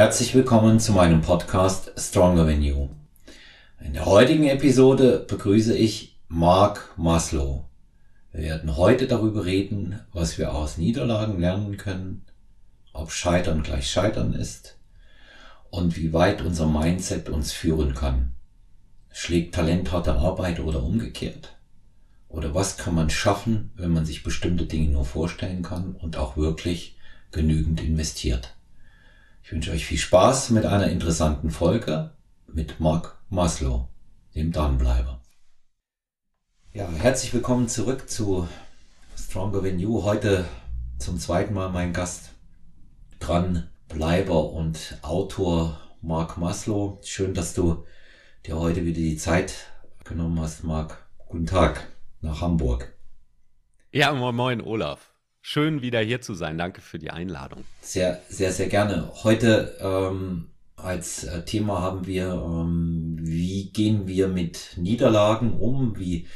Herzlich willkommen zu meinem Podcast Stronger Than You. In der heutigen Episode begrüße ich Mark Maslow. Wir werden heute darüber reden, was wir aus Niederlagen lernen können, ob Scheitern gleich Scheitern ist und wie weit unser Mindset uns führen kann. Schlägt Talent harte Arbeit oder umgekehrt? Oder was kann man schaffen, wenn man sich bestimmte Dinge nur vorstellen kann und auch wirklich genügend investiert? Ich wünsche euch viel Spaß mit einer interessanten Folge mit Mark Maslow, dem Dranbleiber. Ja, herzlich willkommen zurück zu Stronger Than You. Heute zum zweiten Mal mein Gast, Dranbleiber und Autor Mark Maslow. Schön, dass du dir heute wieder die Zeit genommen hast, Mark. Guten Tag nach Hamburg. Ja, moin, moin, Olaf. Schön wieder hier zu sein. Danke für die Einladung. Sehr, sehr, sehr gerne. Heute ähm, als äh, Thema haben wir, ähm, wie gehen wir mit Niederlagen um? Wie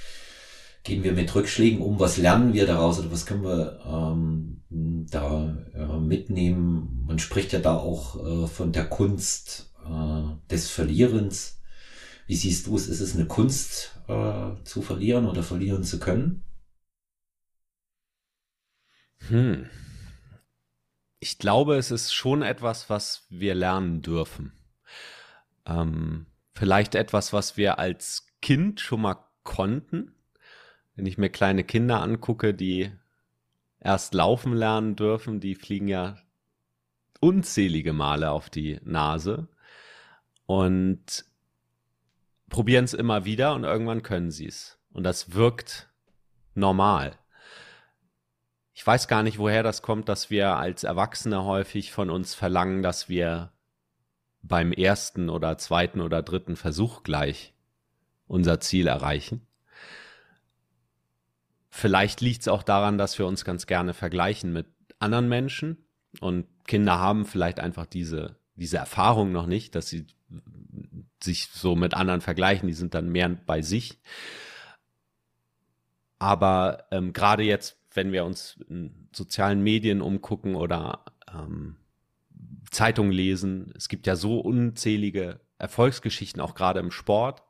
gehen wir mit Rückschlägen um? Was lernen wir daraus oder was können wir ähm, da äh, mitnehmen? Man spricht ja da auch äh, von der Kunst äh, des Verlierens. Wie siehst du es? Ist es eine Kunst äh, zu verlieren oder verlieren zu können? Hm. Ich glaube, es ist schon etwas, was wir lernen dürfen. Ähm, vielleicht etwas, was wir als Kind schon mal konnten. Wenn ich mir kleine Kinder angucke, die erst laufen lernen dürfen, die fliegen ja unzählige Male auf die Nase und probieren es immer wieder und irgendwann können sie es. Und das wirkt normal. Ich weiß gar nicht, woher das kommt, dass wir als Erwachsene häufig von uns verlangen, dass wir beim ersten oder zweiten oder dritten Versuch gleich unser Ziel erreichen. Vielleicht liegt es auch daran, dass wir uns ganz gerne vergleichen mit anderen Menschen und Kinder haben vielleicht einfach diese, diese Erfahrung noch nicht, dass sie sich so mit anderen vergleichen, die sind dann mehr bei sich. Aber ähm, gerade jetzt wenn wir uns in sozialen Medien umgucken oder ähm, Zeitungen lesen, es gibt ja so unzählige Erfolgsgeschichten, auch gerade im Sport,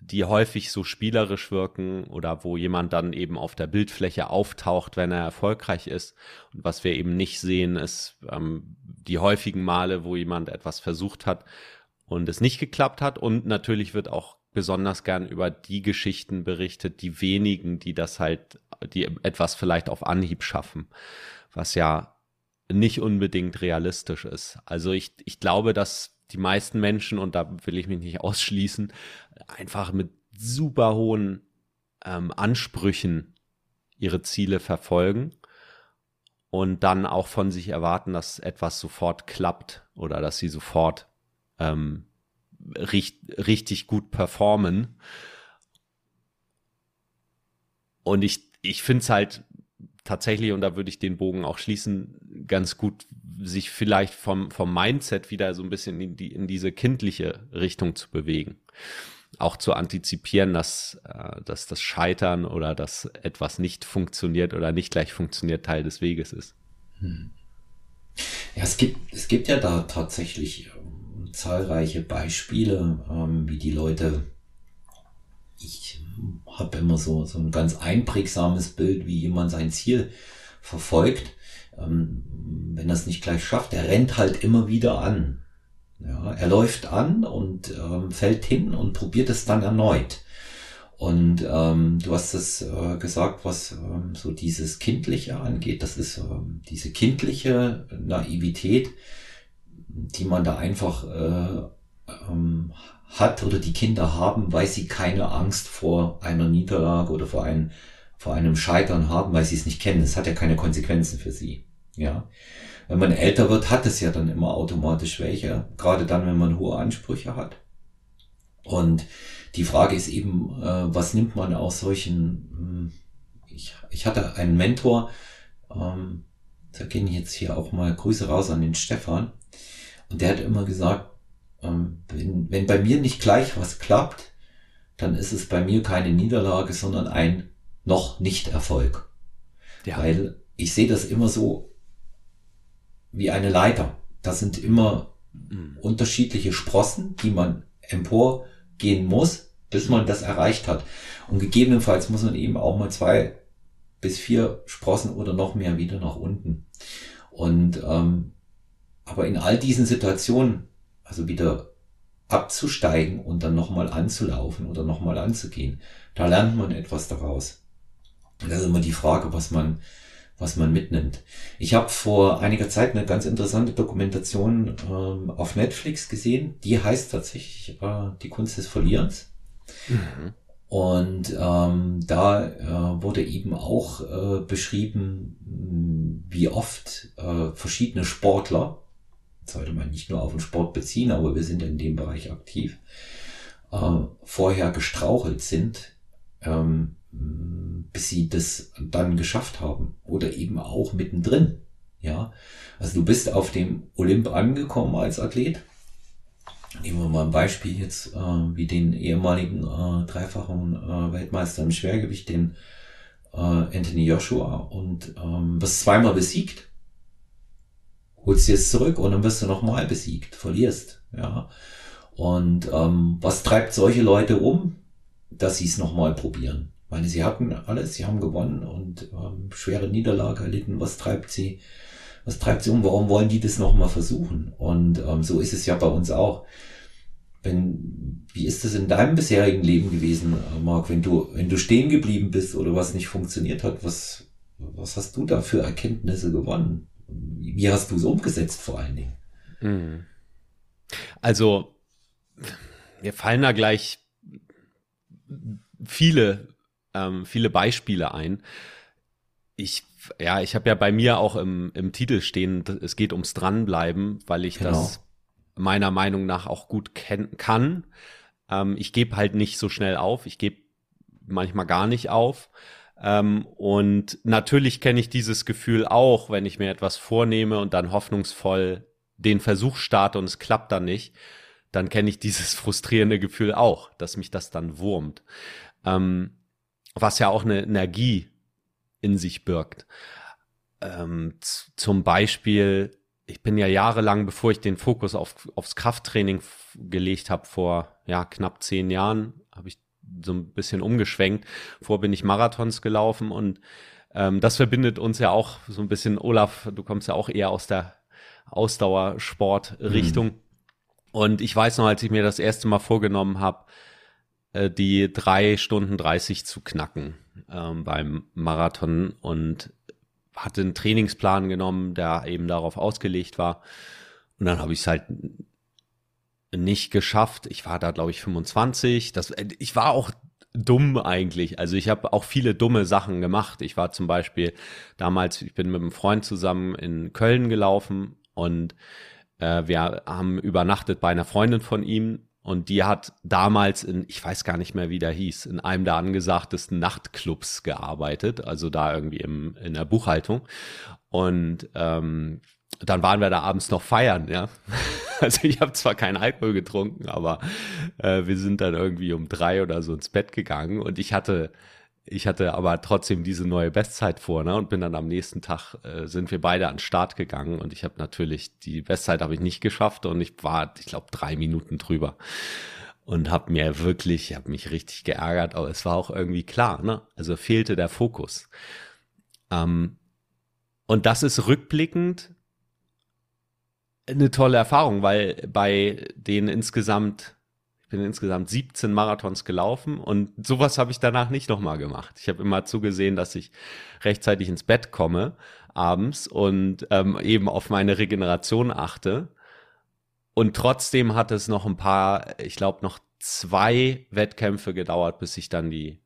die häufig so spielerisch wirken oder wo jemand dann eben auf der Bildfläche auftaucht, wenn er erfolgreich ist. Und was wir eben nicht sehen, ist ähm, die häufigen Male, wo jemand etwas versucht hat und es nicht geklappt hat. Und natürlich wird auch besonders gern über die Geschichten berichtet, die wenigen, die das halt die etwas vielleicht auf Anhieb schaffen, was ja nicht unbedingt realistisch ist. Also ich, ich glaube, dass die meisten Menschen, und da will ich mich nicht ausschließen, einfach mit super hohen ähm, Ansprüchen ihre Ziele verfolgen und dann auch von sich erwarten, dass etwas sofort klappt oder dass sie sofort ähm, richt, richtig gut performen. Und ich ich finde es halt tatsächlich, und da würde ich den Bogen auch schließen, ganz gut, sich vielleicht vom, vom Mindset wieder so ein bisschen in, die, in diese kindliche Richtung zu bewegen. Auch zu antizipieren, dass, äh, dass das Scheitern oder dass etwas nicht funktioniert oder nicht gleich funktioniert Teil des Weges ist. Hm. Ja, es gibt, es gibt ja da tatsächlich zahlreiche Beispiele, ähm, wie die Leute, ich habe immer so, so ein ganz einprägsames Bild, wie jemand sein Ziel verfolgt. Ähm, wenn er es nicht gleich schafft, er rennt halt immer wieder an. Ja, er läuft an und ähm, fällt hin und probiert es dann erneut. Und ähm, du hast es äh, gesagt, was ähm, so dieses Kindliche angeht. Das ist ähm, diese kindliche Naivität, die man da einfach äh, ähm, hat oder die Kinder haben, weil sie keine Angst vor einer Niederlage oder vor einem, vor einem Scheitern haben, weil sie es nicht kennen. Es hat ja keine Konsequenzen für sie. Ja. Wenn man älter wird, hat es ja dann immer automatisch welche, gerade dann, wenn man hohe Ansprüche hat. Und die Frage ist eben, äh, was nimmt man aus solchen, hm, ich, ich hatte einen Mentor, ähm, da gehen jetzt hier auch mal Grüße raus an den Stefan, und der hat immer gesagt, ähm, wenn, wenn bei mir nicht gleich was klappt, dann ist es bei mir keine Niederlage, sondern ein noch nicht Erfolg. Ja. Weil ich sehe das immer so wie eine Leiter. das sind immer mhm. unterschiedliche Sprossen, die man emporgehen muss, bis man das erreicht hat. Und gegebenenfalls muss man eben auch mal zwei bis vier Sprossen oder noch mehr wieder nach unten. Und ähm, aber in all diesen Situationen, also wieder abzusteigen und dann nochmal anzulaufen oder nochmal anzugehen, da lernt man etwas daraus. Und das ist immer die Frage, was man, was man mitnimmt. Ich habe vor einiger Zeit eine ganz interessante Dokumentation ähm, auf Netflix gesehen. Die heißt tatsächlich äh, Die Kunst des Verlierens. Mhm. Und ähm, da äh, wurde eben auch äh, beschrieben, wie oft äh, verschiedene Sportler, sollte man nicht nur auf den Sport beziehen, aber wir sind in dem Bereich aktiv, äh, vorher gestrauchelt sind, ähm, bis sie das dann geschafft haben oder eben auch mittendrin. Ja, also du bist auf dem Olymp angekommen als Athlet Nehmen wir mal ein Beispiel jetzt, äh, wie den ehemaligen äh, dreifachen äh, Weltmeister im Schwergewicht, den äh, Anthony Joshua, und ähm, wirst zweimal besiegt, holst dir es zurück und dann wirst du nochmal besiegt, verlierst. Ja. Und ähm, was treibt solche Leute um, dass sie es nochmal probieren? Ich meine, sie hatten alles, sie haben gewonnen und ähm, schwere Niederlage erlitten. Was treibt sie? was treibt sie um, warum wollen die das nochmal versuchen? Und ähm, so ist es ja bei uns auch. Wenn, wie ist das in deinem bisherigen Leben gewesen, äh, Marc, wenn du, wenn du stehen geblieben bist oder was nicht funktioniert hat, was, was hast du da für Erkenntnisse gewonnen? Wie hast du es umgesetzt vor allen Dingen? Hm. Also, mir fallen da gleich viele, ähm, viele Beispiele ein. Ich ja, ich habe ja bei mir auch im, im Titel stehen, es geht ums Dranbleiben, weil ich genau. das meiner Meinung nach auch gut kennen kann. Ähm, ich gebe halt nicht so schnell auf. Ich gebe manchmal gar nicht auf. Ähm, und natürlich kenne ich dieses Gefühl auch, wenn ich mir etwas vornehme und dann hoffnungsvoll den Versuch starte und es klappt dann nicht, dann kenne ich dieses frustrierende Gefühl auch, dass mich das dann wurmt. Ähm, was ja auch eine Energie in sich birgt. Ähm, zum Beispiel, ich bin ja jahrelang, bevor ich den Fokus auf, aufs Krafttraining gelegt habe, vor ja, knapp zehn Jahren, habe ich so ein bisschen umgeschwenkt. Vor bin ich Marathons gelaufen und ähm, das verbindet uns ja auch so ein bisschen, Olaf, du kommst ja auch eher aus der Ausdauersport-Richtung. Mhm. Und ich weiß noch, als ich mir das erste Mal vorgenommen habe, äh, die drei Stunden 30 zu knacken ähm, beim Marathon und hatte einen Trainingsplan genommen, der eben darauf ausgelegt war. Und dann habe ich es halt nicht geschafft. Ich war da, glaube ich, 25. Das, äh, ich war auch dumm eigentlich. Also ich habe auch viele dumme Sachen gemacht. Ich war zum Beispiel damals, ich bin mit einem Freund zusammen in Köln gelaufen und äh, wir haben übernachtet bei einer Freundin von ihm und die hat damals in, ich weiß gar nicht mehr, wie der hieß, in einem der angesagtesten Nachtclubs gearbeitet, also da irgendwie im, in der Buchhaltung. Und ähm, dann waren wir da abends noch feiern, ja. Also ich habe zwar keinen Alkohol getrunken, aber äh, wir sind dann irgendwie um drei oder so ins Bett gegangen und ich hatte ich hatte aber trotzdem diese neue Bestzeit vor, ne? Und bin dann am nächsten Tag äh, sind wir beide an den Start gegangen und ich habe natürlich die Bestzeit habe ich nicht geschafft und ich war, ich glaube, drei Minuten drüber und habe mir wirklich, ich habe mich richtig geärgert, aber es war auch irgendwie klar, ne? Also fehlte der Fokus. Ähm, und das ist rückblickend eine tolle Erfahrung, weil bei den insgesamt bin insgesamt 17 Marathons gelaufen und sowas habe ich danach nicht nochmal gemacht. Ich habe immer zugesehen, dass ich rechtzeitig ins Bett komme abends und ähm, eben auf meine Regeneration achte. Und trotzdem hat es noch ein paar, ich glaube noch zwei Wettkämpfe gedauert, bis ich dann die,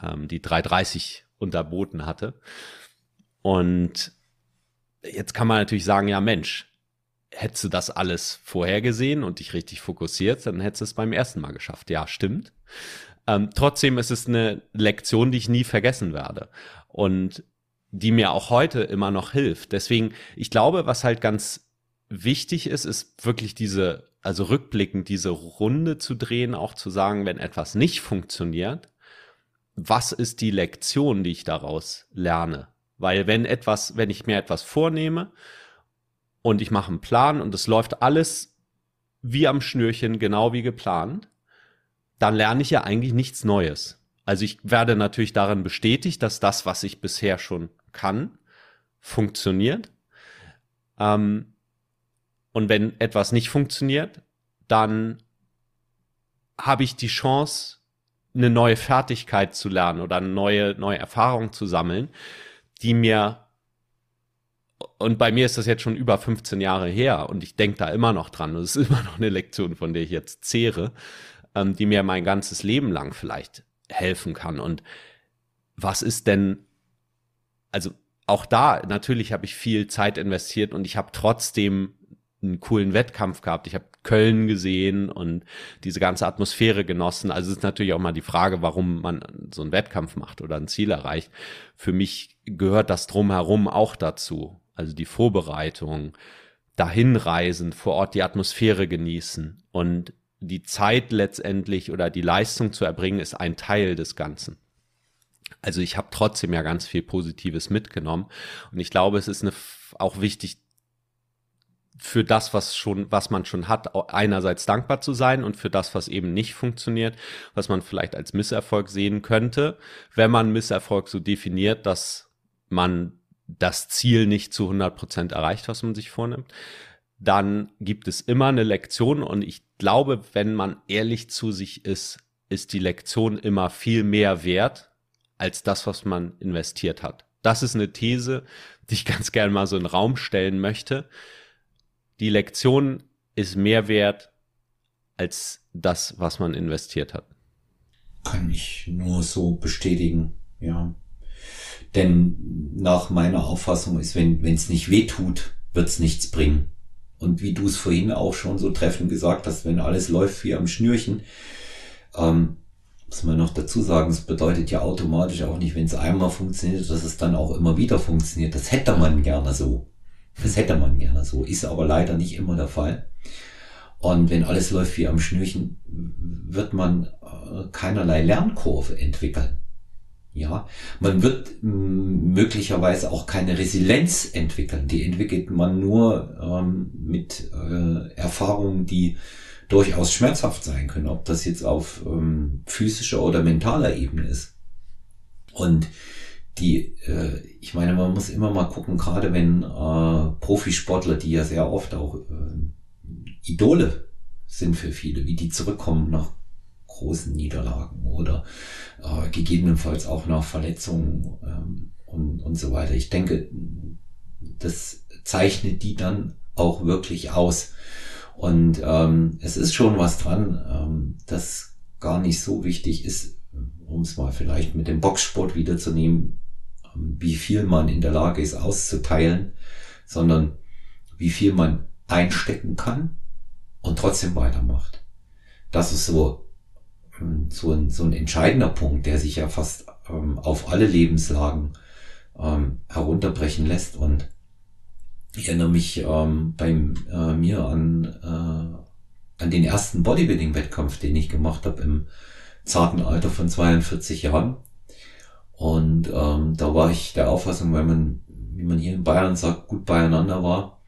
ähm, die 330 unterboten hatte. Und jetzt kann man natürlich sagen, ja Mensch, hättest du das alles vorhergesehen und dich richtig fokussiert, dann hättest du es beim ersten Mal geschafft. Ja, stimmt. Ähm, trotzdem ist es eine Lektion, die ich nie vergessen werde und die mir auch heute immer noch hilft. Deswegen, ich glaube, was halt ganz wichtig ist, ist wirklich diese, also rückblickend diese Runde zu drehen, auch zu sagen, wenn etwas nicht funktioniert, was ist die Lektion, die ich daraus lerne? Weil wenn etwas, wenn ich mir etwas vornehme und ich mache einen Plan und es läuft alles wie am Schnürchen, genau wie geplant, dann lerne ich ja eigentlich nichts Neues. Also ich werde natürlich darin bestätigt, dass das, was ich bisher schon kann, funktioniert. Ähm, und wenn etwas nicht funktioniert, dann habe ich die Chance, eine neue Fertigkeit zu lernen oder eine neue, neue Erfahrung zu sammeln, die mir und bei mir ist das jetzt schon über 15 Jahre her und ich denke da immer noch dran. Das ist immer noch eine Lektion, von der ich jetzt zehre, ähm, die mir mein ganzes Leben lang vielleicht helfen kann. Und was ist denn, also auch da, natürlich habe ich viel Zeit investiert und ich habe trotzdem einen coolen Wettkampf gehabt. Ich habe Köln gesehen und diese ganze Atmosphäre genossen. Also es ist natürlich auch mal die Frage, warum man so einen Wettkampf macht oder ein Ziel erreicht. Für mich gehört das drumherum auch dazu. Also die Vorbereitung, dahin reisen, vor Ort die Atmosphäre genießen und die Zeit letztendlich oder die Leistung zu erbringen, ist ein Teil des Ganzen. Also ich habe trotzdem ja ganz viel Positives mitgenommen und ich glaube, es ist eine, auch wichtig, für das, was schon, was man schon hat, einerseits dankbar zu sein und für das, was eben nicht funktioniert, was man vielleicht als Misserfolg sehen könnte, wenn man Misserfolg so definiert, dass man das Ziel nicht zu 100 Prozent erreicht, was man sich vornimmt, dann gibt es immer eine Lektion und ich glaube, wenn man ehrlich zu sich ist, ist die Lektion immer viel mehr wert als das, was man investiert hat. Das ist eine These, die ich ganz gerne mal so in den Raum stellen möchte die Lektion ist mehr wert als das, was man investiert hat. Kann ich nur so bestätigen, ja. Denn nach meiner Auffassung ist, wenn es nicht weh tut, wird es nichts bringen. Und wie du es vorhin auch schon so treffend gesagt hast, wenn alles läuft wie am Schnürchen, ähm, muss man noch dazu sagen, es bedeutet ja automatisch auch nicht, wenn es einmal funktioniert, dass es dann auch immer wieder funktioniert. Das hätte man gerne so. Das hätte man gerne so, ist aber leider nicht immer der Fall. Und wenn alles läuft wie am Schnürchen, wird man äh, keinerlei Lernkurve entwickeln. Ja, man wird möglicherweise auch keine Resilienz entwickeln. Die entwickelt man nur ähm, mit äh, Erfahrungen, die durchaus schmerzhaft sein können, ob das jetzt auf ähm, physischer oder mentaler Ebene ist. Und die, äh, ich meine, man muss immer mal gucken, gerade wenn äh, Profisportler, die ja sehr oft auch äh, Idole sind für viele, wie die zurückkommen nach großen Niederlagen oder äh, gegebenenfalls auch nach Verletzungen ähm, und, und so weiter. Ich denke, das zeichnet die dann auch wirklich aus. Und ähm, es ist schon was dran, ähm, das gar nicht so wichtig ist, um es mal vielleicht mit dem Boxsport wiederzunehmen, wie viel man in der Lage ist auszuteilen, sondern wie viel man einstecken kann und trotzdem weitermacht. Das ist so, ähm, so, ein, so ein entscheidender Punkt, der sich ja fast ähm, auf alle Lebenslagen ähm, herunterbrechen lässt. Und ich erinnere mich ähm, bei äh, mir an, äh, an den ersten Bodybuilding-Wettkampf, den ich gemacht habe im zarten Alter von 42 Jahren. Und ähm, da war ich der Auffassung, weil man, wie man hier in Bayern sagt, gut beieinander war,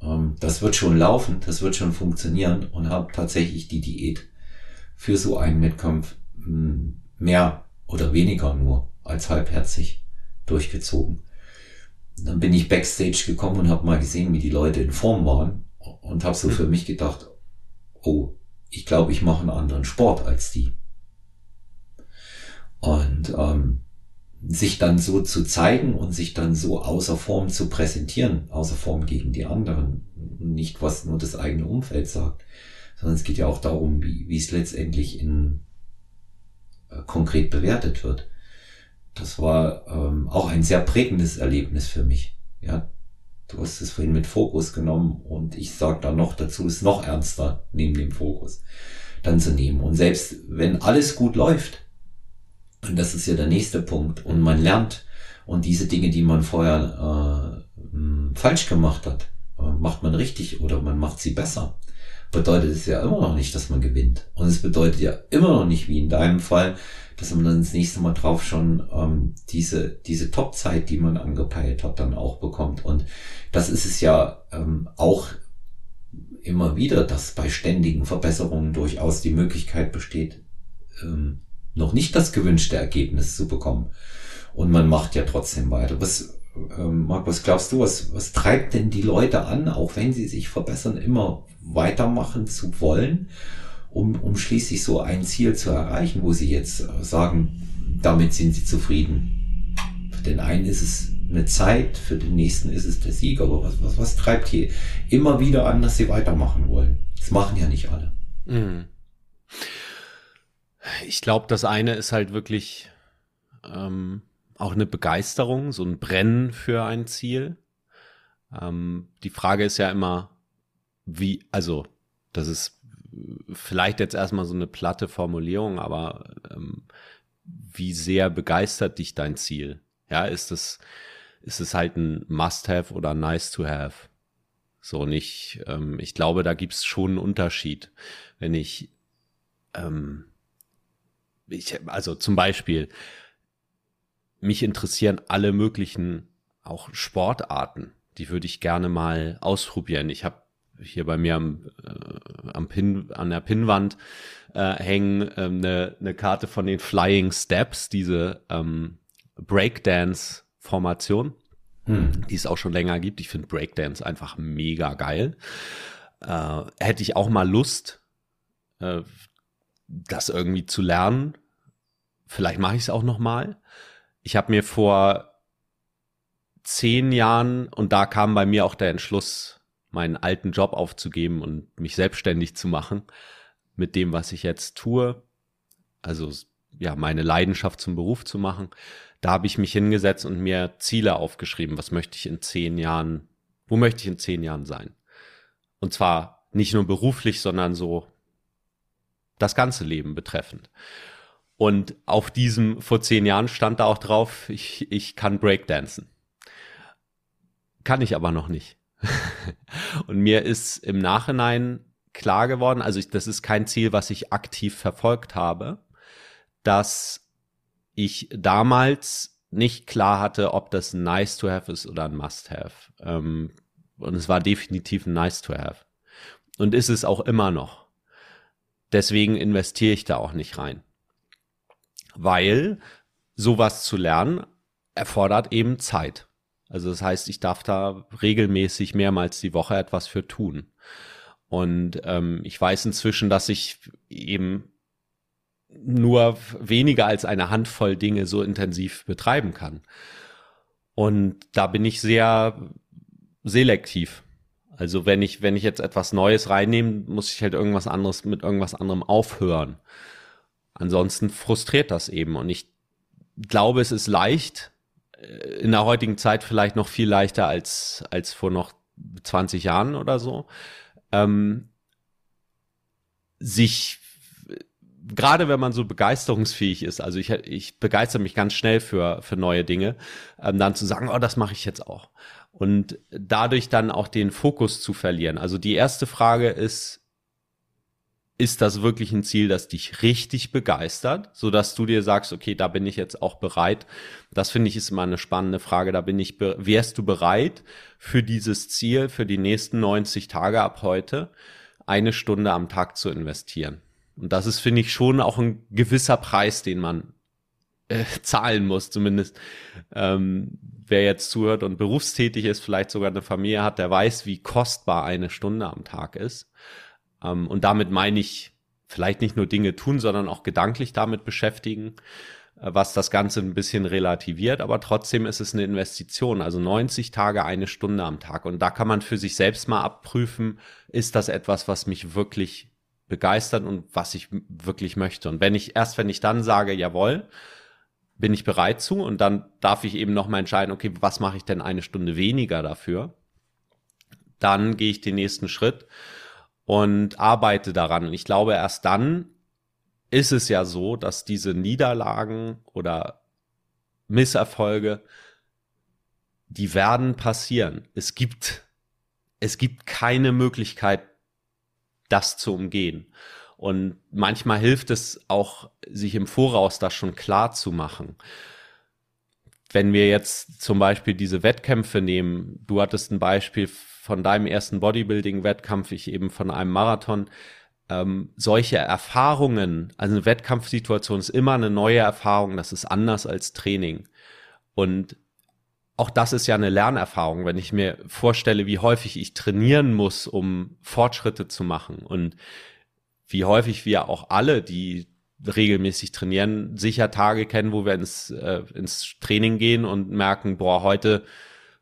ähm, das wird schon laufen, das wird schon funktionieren und habe tatsächlich die Diät für so einen Wettkampf hm, mehr oder weniger nur als halbherzig durchgezogen. Dann bin ich backstage gekommen und habe mal gesehen, wie die Leute in Form waren und habe so hm. für mich gedacht, oh, ich glaube, ich mache einen anderen Sport als die. Und ähm, sich dann so zu zeigen und sich dann so außer Form zu präsentieren, außer Form gegen die anderen, nicht was nur das eigene Umfeld sagt, sondern es geht ja auch darum, wie, wie es letztendlich in äh, konkret bewertet wird. Das war ähm, auch ein sehr prägendes Erlebnis für mich. Ja, du hast es vorhin mit Fokus genommen und ich sage da noch dazu, es noch ernster neben dem Fokus dann zu nehmen. Und selbst wenn alles gut läuft, und das ist ja der nächste Punkt. Und man lernt. Und diese Dinge, die man vorher äh, falsch gemacht hat, äh, macht man richtig oder man macht sie besser. Bedeutet es ja immer noch nicht, dass man gewinnt. Und es bedeutet ja immer noch nicht, wie in deinem Fall, dass man dann das nächste Mal drauf schon ähm, diese, diese Top-Zeit, die man angepeilt hat, dann auch bekommt. Und das ist es ja ähm, auch immer wieder, dass bei ständigen Verbesserungen durchaus die Möglichkeit besteht, ähm, noch nicht das gewünschte Ergebnis zu bekommen. Und man macht ja trotzdem weiter. Was, ähm, Marc, was glaubst du, was, was treibt denn die Leute an, auch wenn sie sich verbessern, immer weitermachen zu wollen? um, um schließlich so ein Ziel zu erreichen, wo sie jetzt äh, sagen, damit sind sie zufrieden. Für den einen ist es eine Zeit, für den nächsten ist es der Sieg, aber was, was, was treibt hier immer wieder an, dass sie weitermachen wollen? Das machen ja nicht alle. Mhm. Ich glaube, das eine ist halt wirklich ähm, auch eine Begeisterung, so ein Brennen für ein Ziel. Ähm, die Frage ist ja immer, wie, also, das ist vielleicht jetzt erstmal so eine platte Formulierung, aber ähm, wie sehr begeistert dich dein Ziel? Ja, ist es, ist es halt ein Must-Have oder Nice-to-Have? So nicht, ähm, ich glaube, da gibt's schon einen Unterschied. Wenn ich, ähm, ich, also zum Beispiel, mich interessieren alle möglichen auch Sportarten. Die würde ich gerne mal ausprobieren. Ich habe hier bei mir am, äh, am Pin, an der Pinnwand äh, hängen äh, eine, eine Karte von den Flying Steps, diese ähm, Breakdance-Formation, hm. die es auch schon länger gibt. Ich finde Breakdance einfach mega geil. Äh, hätte ich auch mal Lust, äh, das irgendwie zu lernen. Vielleicht mache ich es auch noch mal. Ich habe mir vor zehn Jahren und da kam bei mir auch der Entschluss meinen alten Job aufzugeben und mich selbstständig zu machen mit dem, was ich jetzt tue. Also ja, meine Leidenschaft zum Beruf zu machen. Da habe ich mich hingesetzt und mir Ziele aufgeschrieben. Was möchte ich in zehn Jahren, wo möchte ich in zehn Jahren sein? Und zwar nicht nur beruflich, sondern so das ganze Leben betreffend. Und auf diesem, vor zehn Jahren stand da auch drauf, ich, ich kann Breakdancen. Kann ich aber noch nicht. und mir ist im Nachhinein klar geworden, also ich, das ist kein Ziel, was ich aktiv verfolgt habe, dass ich damals nicht klar hatte, ob das ein nice to have ist oder ein must have. Ähm, und es war definitiv ein nice to have. Und ist es auch immer noch. Deswegen investiere ich da auch nicht rein. Weil sowas zu lernen erfordert eben Zeit. Also das heißt, ich darf da regelmäßig mehrmals die Woche etwas für tun. Und ähm, ich weiß inzwischen, dass ich eben nur weniger als eine Handvoll Dinge so intensiv betreiben kann. Und da bin ich sehr selektiv. Also wenn ich, wenn ich jetzt etwas Neues reinnehme, muss ich halt irgendwas anderes mit irgendwas anderem aufhören. Ansonsten frustriert das eben. Und ich glaube, es ist leicht, in der heutigen Zeit vielleicht noch viel leichter als, als vor noch 20 Jahren oder so, ähm, sich gerade wenn man so begeisterungsfähig ist, also ich, ich begeister mich ganz schnell für, für neue Dinge, ähm, dann zu sagen, oh, das mache ich jetzt auch. Und dadurch dann auch den Fokus zu verlieren. Also die erste Frage ist, ist das wirklich ein Ziel, das dich richtig begeistert, so dass du dir sagst, okay, da bin ich jetzt auch bereit. Das finde ich ist immer eine spannende Frage. Da bin ich, wärst du bereit für dieses Ziel, für die nächsten 90 Tage ab heute, eine Stunde am Tag zu investieren? Und das ist, finde ich, schon auch ein gewisser Preis, den man äh, zahlen muss, zumindest. Ähm, wer jetzt zuhört und berufstätig ist, vielleicht sogar eine Familie hat, der weiß, wie kostbar eine Stunde am Tag ist. Ähm, und damit meine ich vielleicht nicht nur Dinge tun, sondern auch gedanklich damit beschäftigen, äh, was das Ganze ein bisschen relativiert, aber trotzdem ist es eine Investition, also 90 Tage, eine Stunde am Tag. Und da kann man für sich selbst mal abprüfen, ist das etwas, was mich wirklich begeistert und was ich wirklich möchte. Und wenn ich, erst wenn ich dann sage, jawohl, bin ich bereit zu und dann darf ich eben noch mal entscheiden, okay, was mache ich denn eine Stunde weniger dafür? Dann gehe ich den nächsten Schritt und arbeite daran. Und ich glaube, erst dann ist es ja so, dass diese Niederlagen oder Misserfolge, die werden passieren. Es gibt, es gibt keine Möglichkeit, das zu umgehen. Und manchmal hilft es auch, sich im Voraus das schon klar zu machen. Wenn wir jetzt zum Beispiel diese Wettkämpfe nehmen, du hattest ein Beispiel von deinem ersten Bodybuilding-Wettkampf, ich eben von einem Marathon. Ähm, solche Erfahrungen, also eine Wettkampfsituation ist immer eine neue Erfahrung, das ist anders als Training. Und auch das ist ja eine Lernerfahrung, wenn ich mir vorstelle, wie häufig ich trainieren muss, um Fortschritte zu machen und wie häufig wir auch alle, die regelmäßig trainieren, sicher Tage kennen, wo wir ins, äh, ins Training gehen und merken, boah, heute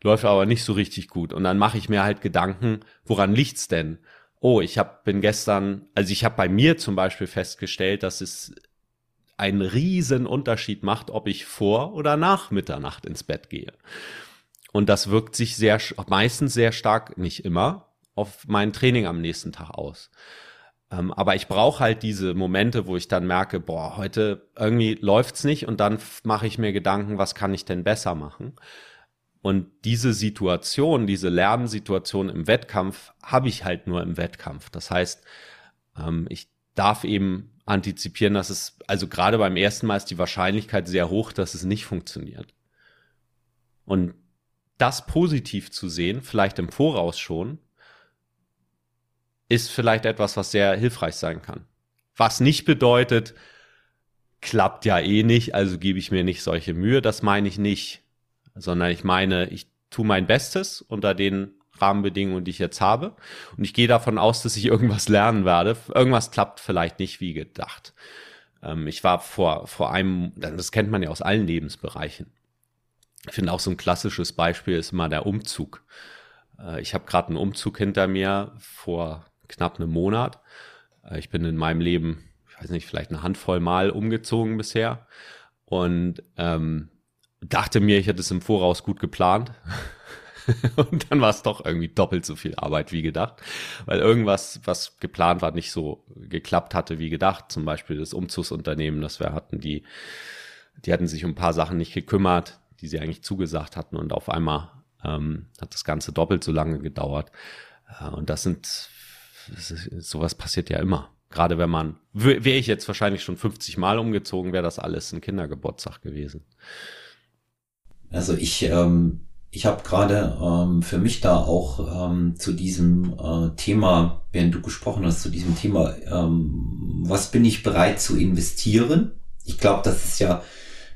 läuft aber nicht so richtig gut. Und dann mache ich mir halt Gedanken, woran liegt's denn? Oh, ich hab, bin gestern, also ich habe bei mir zum Beispiel festgestellt, dass es einen riesen Unterschied macht, ob ich vor oder nach Mitternacht ins Bett gehe. Und das wirkt sich sehr, meistens sehr stark, nicht immer, auf mein Training am nächsten Tag aus. Ähm, aber ich brauche halt diese Momente, wo ich dann merke, boah, heute irgendwie läuft's nicht und dann mache ich mir Gedanken, was kann ich denn besser machen? Und diese Situation, diese Lernsituation im Wettkampf habe ich halt nur im Wettkampf. Das heißt, ähm, ich darf eben antizipieren, dass es, also gerade beim ersten Mal ist die Wahrscheinlichkeit sehr hoch, dass es nicht funktioniert. Und das positiv zu sehen, vielleicht im Voraus schon, ist vielleicht etwas, was sehr hilfreich sein kann. Was nicht bedeutet, klappt ja eh nicht, also gebe ich mir nicht solche Mühe, das meine ich nicht, sondern ich meine, ich tue mein Bestes unter den Rahmenbedingungen, die ich jetzt habe. Und ich gehe davon aus, dass ich irgendwas lernen werde. Irgendwas klappt vielleicht nicht wie gedacht. Ähm, ich war vor, vor einem, das kennt man ja aus allen Lebensbereichen. Ich finde auch so ein klassisches Beispiel ist immer der Umzug. Äh, ich habe gerade einen Umzug hinter mir vor knapp einem Monat. Äh, ich bin in meinem Leben, ich weiß nicht, vielleicht eine Handvoll Mal umgezogen bisher und ähm, dachte mir, ich hätte es im Voraus gut geplant. und dann war es doch irgendwie doppelt so viel Arbeit wie gedacht, weil irgendwas, was geplant war, nicht so geklappt hatte wie gedacht. Zum Beispiel das Umzugsunternehmen, das wir hatten, die, die hatten sich um ein paar Sachen nicht gekümmert, die sie eigentlich zugesagt hatten und auf einmal ähm, hat das Ganze doppelt so lange gedauert. Äh, und das sind sowas passiert ja immer. Gerade wenn man, wäre ich jetzt wahrscheinlich schon 50 Mal umgezogen, wäre das alles ein Kindergeburtstag gewesen. Also ich, ähm, ich habe gerade ähm, für mich da auch ähm, zu diesem äh, Thema, während du gesprochen hast, zu diesem Thema, ähm, was bin ich bereit zu investieren? Ich glaube, das ist ja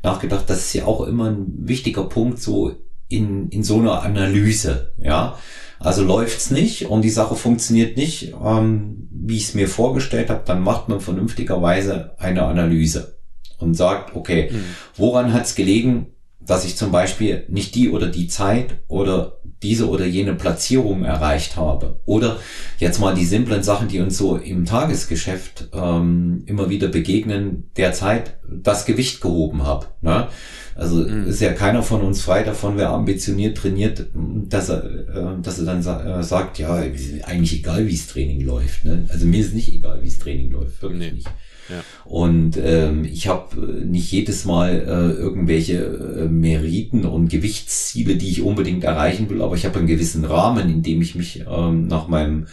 nachgedacht, das ist ja auch immer ein wichtiger Punkt so in, in so einer Analyse, ja. Also läuft's nicht und die Sache funktioniert nicht, ähm, wie ich es mir vorgestellt habe, dann macht man vernünftigerweise eine Analyse und sagt, okay, mhm. woran hat's gelegen, dass ich zum Beispiel nicht die oder die Zeit oder diese oder jene Platzierung erreicht habe. Oder jetzt mal die simplen Sachen, die uns so im Tagesgeschäft ähm, immer wieder begegnen, derzeit das Gewicht gehoben habe. Ne? Also mhm. ist ja keiner von uns frei davon, wer ambitioniert trainiert, dass er, äh, dass er dann sa äh, sagt, ja, eigentlich egal, wie das Training läuft. Ne? Also mir ist nicht egal, wie das Training läuft, wirklich nee. nicht. Und ähm, ich habe nicht jedes Mal äh, irgendwelche äh, Meriten und Gewichtsziele, die ich unbedingt erreichen will, aber ich habe einen gewissen Rahmen, in dem ich mich ähm, nach meinem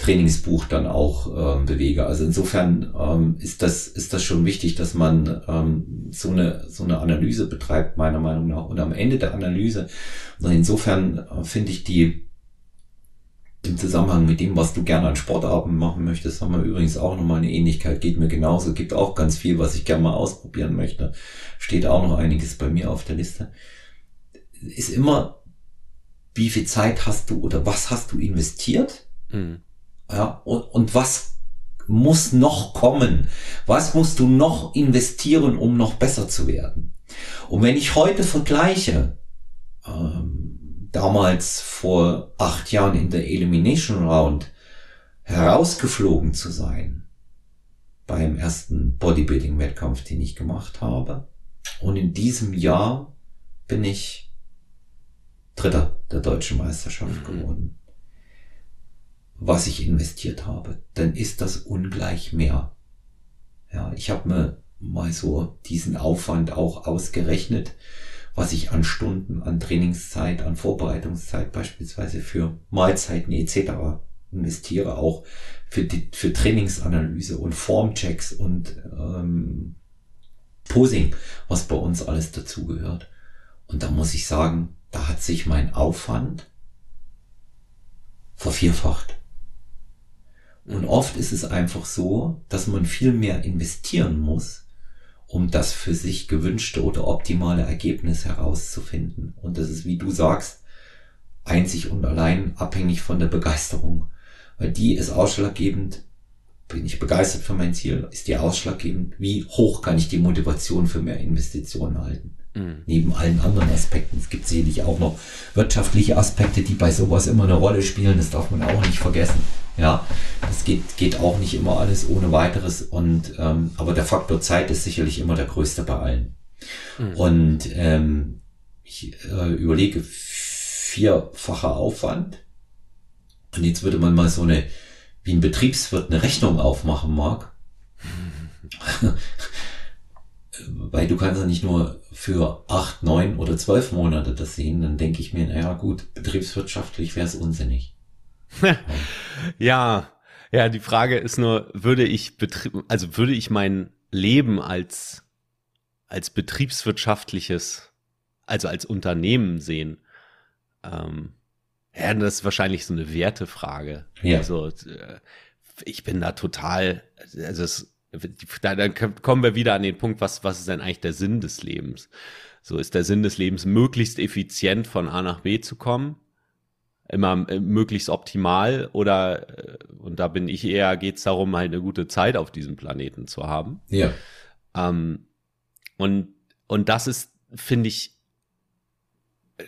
Trainingsbuch dann auch ähm, bewege. Also insofern ähm, ist das ist das schon wichtig, dass man ähm, so eine so eine Analyse betreibt meiner Meinung nach. Und am Ende der Analyse, und insofern äh, finde ich die im Zusammenhang mit dem, was du gerne an Sportabend machen möchtest, haben wir übrigens auch nochmal eine Ähnlichkeit, geht mir genauso, gibt auch ganz viel, was ich gerne mal ausprobieren möchte, steht auch noch einiges bei mir auf der Liste, ist immer, wie viel Zeit hast du oder was hast du investiert? Mhm. Ja, und, und was muss noch kommen? Was musst du noch investieren, um noch besser zu werden? Und wenn ich heute vergleiche, ähm, damals vor acht Jahren in der Elimination Round herausgeflogen zu sein, beim ersten Bodybuilding-Wettkampf, den ich gemacht habe. Und in diesem Jahr bin ich Dritter der deutschen Meisterschaft mhm. geworden was ich investiert habe, dann ist das ungleich mehr. Ja, ich habe mir mal so diesen Aufwand auch ausgerechnet, was ich an Stunden, an Trainingszeit, an Vorbereitungszeit beispielsweise für Mahlzeiten etc. investiere auch für, die, für Trainingsanalyse und Formchecks und ähm, Posing, was bei uns alles dazugehört. Und da muss ich sagen, da hat sich mein Aufwand vervierfacht. Und oft ist es einfach so, dass man viel mehr investieren muss, um das für sich gewünschte oder optimale Ergebnis herauszufinden. Und das ist, wie du sagst, einzig und allein abhängig von der Begeisterung. Weil die ist ausschlaggebend, bin ich begeistert für mein Ziel, ist die ausschlaggebend, wie hoch kann ich die Motivation für mehr Investitionen halten. Mhm. Neben allen anderen Aspekten. Es gibt sicherlich auch noch wirtschaftliche Aspekte, die bei sowas immer eine Rolle spielen. Das darf man auch nicht vergessen. Ja, das geht, geht auch nicht immer alles ohne weiteres. Und ähm, aber der Faktor Zeit ist sicherlich immer der größte bei allen. Mhm. Und ähm, ich äh, überlege vierfacher Aufwand. Und jetzt würde man mal so eine, wie ein Betriebswirt eine Rechnung aufmachen mag. Weil du kannst ja nicht nur für acht, neun oder zwölf Monate das sehen, dann denke ich mir, naja gut, betriebswirtschaftlich wäre es unsinnig. ja, ja, die Frage ist nur, würde ich Betrieb, also würde ich mein Leben als, als betriebswirtschaftliches, also als Unternehmen sehen? Ähm, ja, das ist wahrscheinlich so eine Wertefrage. Ja. Also, äh, ich bin da total, also es, da, dann kommen wir wieder an den Punkt, was, was ist denn eigentlich der Sinn des Lebens? So ist der Sinn des Lebens, möglichst effizient von A nach B zu kommen, immer äh, möglichst optimal oder, äh, und da bin ich eher, geht es darum, halt eine gute Zeit auf diesem Planeten zu haben. Ja. Ähm, und, und das ist, finde ich, äh,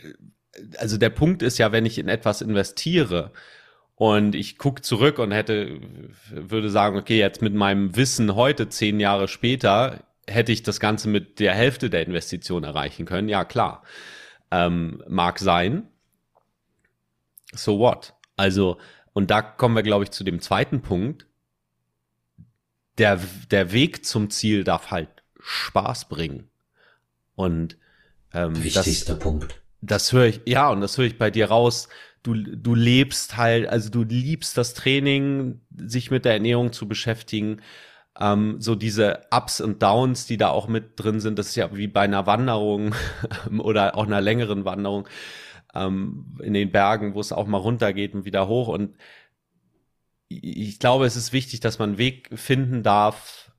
also der Punkt ist ja, wenn ich in etwas investiere, und ich gucke zurück und hätte, würde sagen, okay, jetzt mit meinem Wissen heute, zehn Jahre später, hätte ich das Ganze mit der Hälfte der Investition erreichen können. Ja, klar. Ähm, mag sein. So what? Also, und da kommen wir, glaube ich, zu dem zweiten Punkt. Der, der Weg zum Ziel darf halt Spaß bringen. Und ähm, wichtigster das, Punkt. Das höre ich, ja, und das höre ich bei dir raus du, du lebst halt, also du liebst das Training, sich mit der Ernährung zu beschäftigen. Ähm, so diese Ups und Downs, die da auch mit drin sind, das ist ja wie bei einer Wanderung oder auch einer längeren Wanderung ähm, in den Bergen, wo es auch mal runtergeht und wieder hoch. Und ich glaube, es ist wichtig, dass man einen Weg finden darf,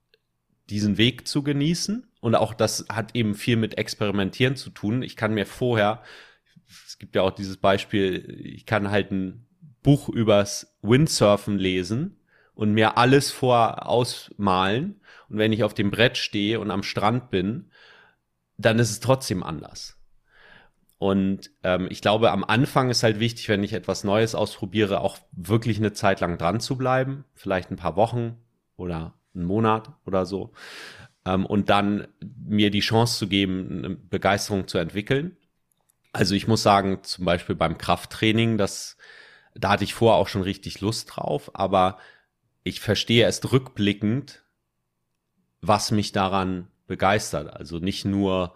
diesen Weg zu genießen. Und auch das hat eben viel mit Experimentieren zu tun. Ich kann mir vorher es gibt ja auch dieses Beispiel, ich kann halt ein Buch übers Windsurfen lesen und mir alles vor ausmalen. Und wenn ich auf dem Brett stehe und am Strand bin, dann ist es trotzdem anders. Und ähm, ich glaube, am Anfang ist halt wichtig, wenn ich etwas Neues ausprobiere, auch wirklich eine Zeit lang dran zu bleiben, vielleicht ein paar Wochen oder einen Monat oder so. Ähm, und dann mir die Chance zu geben, eine Begeisterung zu entwickeln. Also ich muss sagen, zum Beispiel beim Krafttraining, das, da hatte ich vorher auch schon richtig Lust drauf, aber ich verstehe erst rückblickend, was mich daran begeistert. Also nicht nur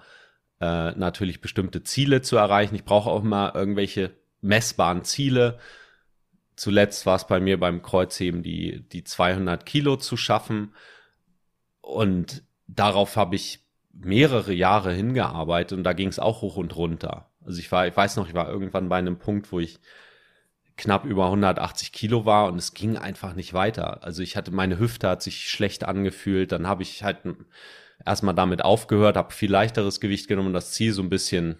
äh, natürlich bestimmte Ziele zu erreichen. Ich brauche auch mal irgendwelche messbaren Ziele. Zuletzt war es bei mir beim Kreuzheben die, die 200 Kilo zu schaffen. Und darauf habe ich mehrere Jahre hingearbeitet und da ging es auch hoch und runter. Also ich war, ich weiß noch, ich war irgendwann bei einem Punkt, wo ich knapp über 180 Kilo war und es ging einfach nicht weiter. Also ich hatte, meine Hüfte hat sich schlecht angefühlt. Dann habe ich halt erstmal damit aufgehört, habe viel leichteres Gewicht genommen und das Ziel so ein bisschen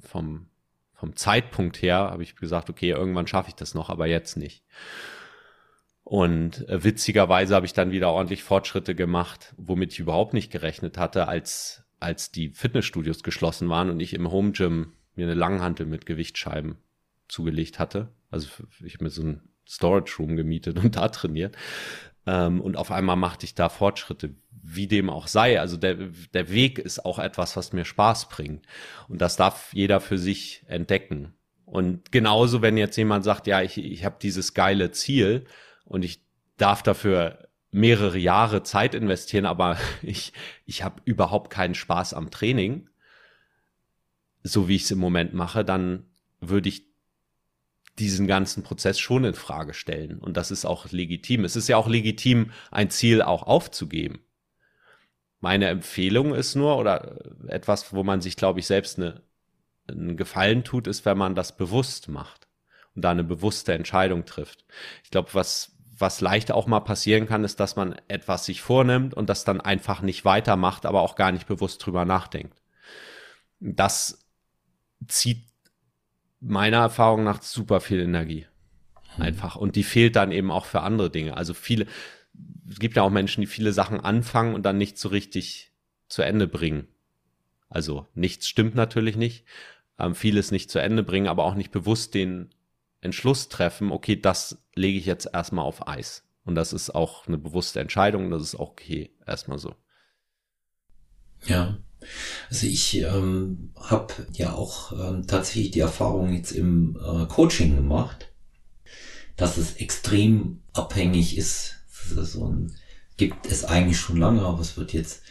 vom, vom Zeitpunkt her habe ich gesagt, okay, irgendwann schaffe ich das noch, aber jetzt nicht. Und äh, witzigerweise habe ich dann wieder ordentlich Fortschritte gemacht, womit ich überhaupt nicht gerechnet hatte, als als die Fitnessstudios geschlossen waren und ich im Home Gym mir eine Langhantel mit Gewichtsscheiben zugelegt hatte. Also ich habe mir so ein Storage Room gemietet und da trainiert. Ähm, und auf einmal machte ich da Fortschritte, wie dem auch sei. Also der, der Weg ist auch etwas, was mir Spaß bringt. Und das darf jeder für sich entdecken. Und genauso, wenn jetzt jemand sagt, ja, ich, ich habe dieses geile Ziel und ich darf dafür mehrere Jahre Zeit investieren, aber ich, ich habe überhaupt keinen Spaß am Training, so wie ich es im Moment mache, dann würde ich diesen ganzen Prozess schon in Frage stellen. Und das ist auch legitim. Es ist ja auch legitim, ein Ziel auch aufzugeben. Meine Empfehlung ist nur, oder etwas, wo man sich, glaube ich, selbst eine, einen Gefallen tut, ist, wenn man das bewusst macht und da eine bewusste Entscheidung trifft. Ich glaube, was, was leicht auch mal passieren kann, ist, dass man etwas sich vornimmt und das dann einfach nicht weitermacht, aber auch gar nicht bewusst drüber nachdenkt. Das zieht meiner Erfahrung nach super viel Energie. Hm. Einfach. Und die fehlt dann eben auch für andere Dinge. Also viele, es gibt ja auch Menschen, die viele Sachen anfangen und dann nicht so richtig zu Ende bringen. Also nichts stimmt natürlich nicht. Ähm, vieles nicht zu Ende bringen, aber auch nicht bewusst den Entschluss treffen, okay, das lege ich jetzt erstmal auf Eis. Und das ist auch eine bewusste Entscheidung, das ist auch okay, erstmal so. Ja. Also ich ähm, habe ja auch ähm, tatsächlich die Erfahrung jetzt im äh, Coaching gemacht, dass es extrem abhängig ist. So ein, gibt es eigentlich schon lange, aber es wird jetzt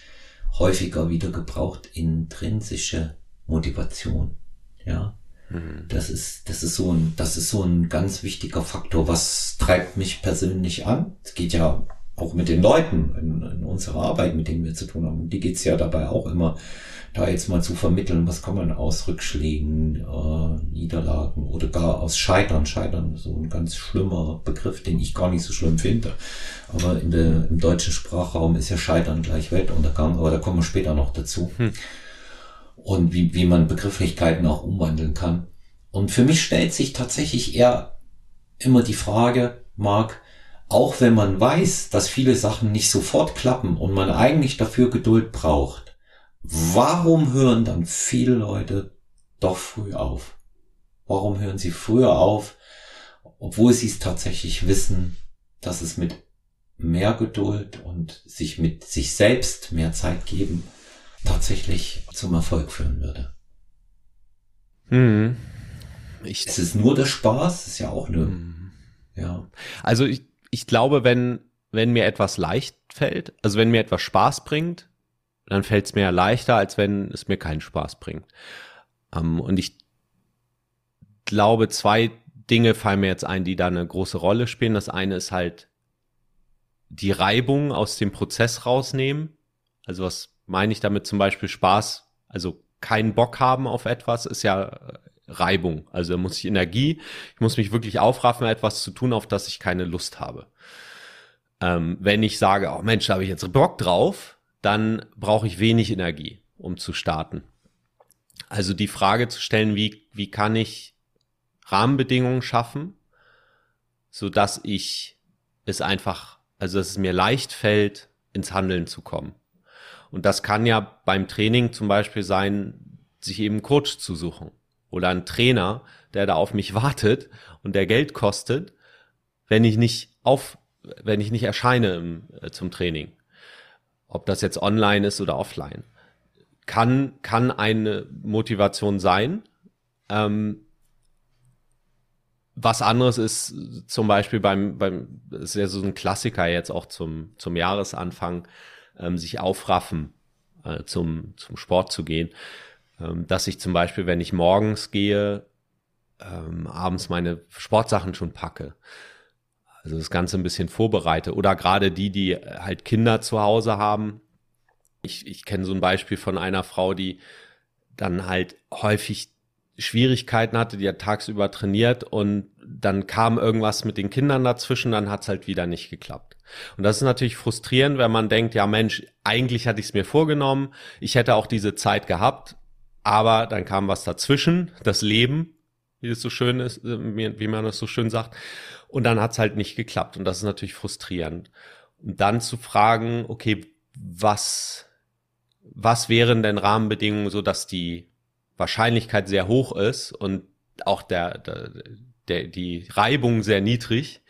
häufiger wieder gebraucht, intrinsische Motivation. Ja. Mhm. Das ist, das ist so ein, das ist so ein ganz wichtiger Faktor. Was treibt mich persönlich an? Es geht ja auch mit den Leuten in, in unserer Arbeit, mit denen wir zu tun haben. Und die geht's ja dabei auch immer, da jetzt mal zu vermitteln, was kann man aus Rückschlägen, äh, Niederlagen oder gar aus Scheitern. Scheitern so ein ganz schlimmer Begriff, den ich gar nicht so schlimm finde. Aber in der, im deutschen Sprachraum ist ja Scheitern gleich Weltuntergang, aber da kommen wir später noch dazu. Hm. Und wie, wie man Begrifflichkeiten auch umwandeln kann. Und für mich stellt sich tatsächlich eher immer die Frage, Marc, auch wenn man weiß, dass viele Sachen nicht sofort klappen und man eigentlich dafür Geduld braucht, warum hören dann viele Leute doch früh auf? Warum hören sie früher auf, obwohl sie es tatsächlich wissen, dass es mit mehr Geduld und sich mit sich selbst mehr Zeit geben tatsächlich zum Erfolg führen würde? Hm. Ich, es ist nur der Spaß, es ist ja auch eine, hm. ja. Also ich, ich glaube, wenn, wenn mir etwas leicht fällt, also wenn mir etwas Spaß bringt, dann fällt es mir leichter, als wenn es mir keinen Spaß bringt. Ähm, und ich glaube, zwei Dinge fallen mir jetzt ein, die da eine große Rolle spielen. Das eine ist halt die Reibung aus dem Prozess rausnehmen. Also was meine ich damit zum Beispiel Spaß? Also keinen Bock haben auf etwas ist ja Reibung. Also da muss ich Energie, ich muss mich wirklich aufraffen, etwas zu tun, auf das ich keine Lust habe. Ähm, wenn ich sage, oh Mensch, da habe ich jetzt Bock drauf, dann brauche ich wenig Energie, um zu starten. Also die Frage zu stellen, wie, wie kann ich Rahmenbedingungen schaffen, so dass ich es einfach, also dass es mir leicht fällt, ins Handeln zu kommen. Und das kann ja beim Training zum Beispiel sein, sich eben Coach zu suchen oder ein Trainer, der da auf mich wartet und der Geld kostet, wenn ich nicht auf, wenn ich nicht erscheine im, äh, zum Training. Ob das jetzt online ist oder offline. Kann, kann eine Motivation sein. Ähm, was anderes ist zum Beispiel beim, beim, ist ja so ein Klassiker jetzt auch zum, zum Jahresanfang, ähm, sich aufraffen, äh, zum, zum Sport zu gehen. Ähm, dass ich zum Beispiel, wenn ich morgens gehe, ähm, abends meine Sportsachen schon packe. Also das Ganze ein bisschen vorbereite. Oder gerade die, die halt Kinder zu Hause haben. Ich, ich kenne so ein Beispiel von einer Frau, die dann halt häufig Schwierigkeiten hatte, die hat tagsüber trainiert und dann kam irgendwas mit den Kindern dazwischen, dann hat's halt wieder nicht geklappt. Und das ist natürlich frustrierend, wenn man denkt, ja Mensch, eigentlich hatte ich es mir vorgenommen, ich hätte auch diese Zeit gehabt, aber dann kam was dazwischen, das Leben, wie es so schön ist, äh, wie man das so schön sagt. Und dann hat's halt nicht geklappt. Und das ist natürlich frustrierend. Und dann zu fragen, okay, was, was wären denn Rahmenbedingungen, so dass die Wahrscheinlichkeit sehr hoch ist und auch der, der, der die Reibung sehr niedrig,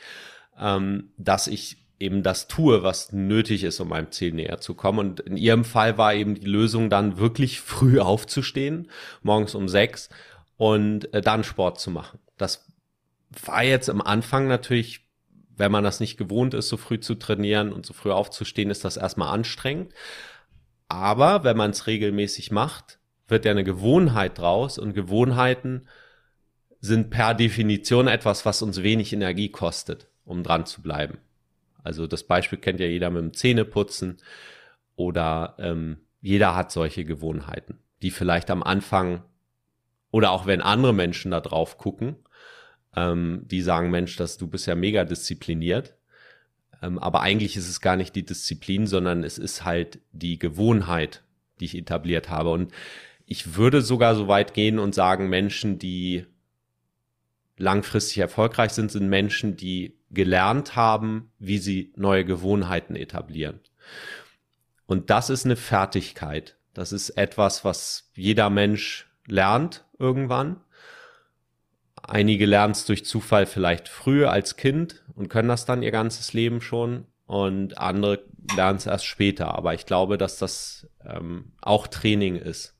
ähm, dass ich eben das tue, was nötig ist, um meinem Ziel näher zu kommen. Und in ihrem Fall war eben die Lösung dann wirklich früh aufzustehen, morgens um sechs und äh, dann Sport zu machen. Das war jetzt am Anfang natürlich, wenn man das nicht gewohnt ist, so früh zu trainieren und so früh aufzustehen, ist das erstmal anstrengend. Aber wenn man es regelmäßig macht, wird ja eine Gewohnheit draus und Gewohnheiten sind per Definition etwas, was uns wenig Energie kostet, um dran zu bleiben. Also das Beispiel kennt ja jeder mit dem Zähneputzen oder ähm, jeder hat solche Gewohnheiten, die vielleicht am Anfang oder auch wenn andere Menschen da drauf gucken, ähm, die sagen, Mensch, dass du bist ja mega diszipliniert. Ähm, aber eigentlich ist es gar nicht die Disziplin, sondern es ist halt die Gewohnheit, die ich etabliert habe. Und ich würde sogar so weit gehen und sagen, Menschen, die langfristig erfolgreich sind, sind Menschen, die gelernt haben, wie sie neue Gewohnheiten etablieren. Und das ist eine Fertigkeit. Das ist etwas, was jeder Mensch lernt irgendwann. Einige lernen es durch Zufall vielleicht früher als Kind und können das dann ihr ganzes Leben schon und andere lernen es erst später. Aber ich glaube, dass das ähm, auch Training ist.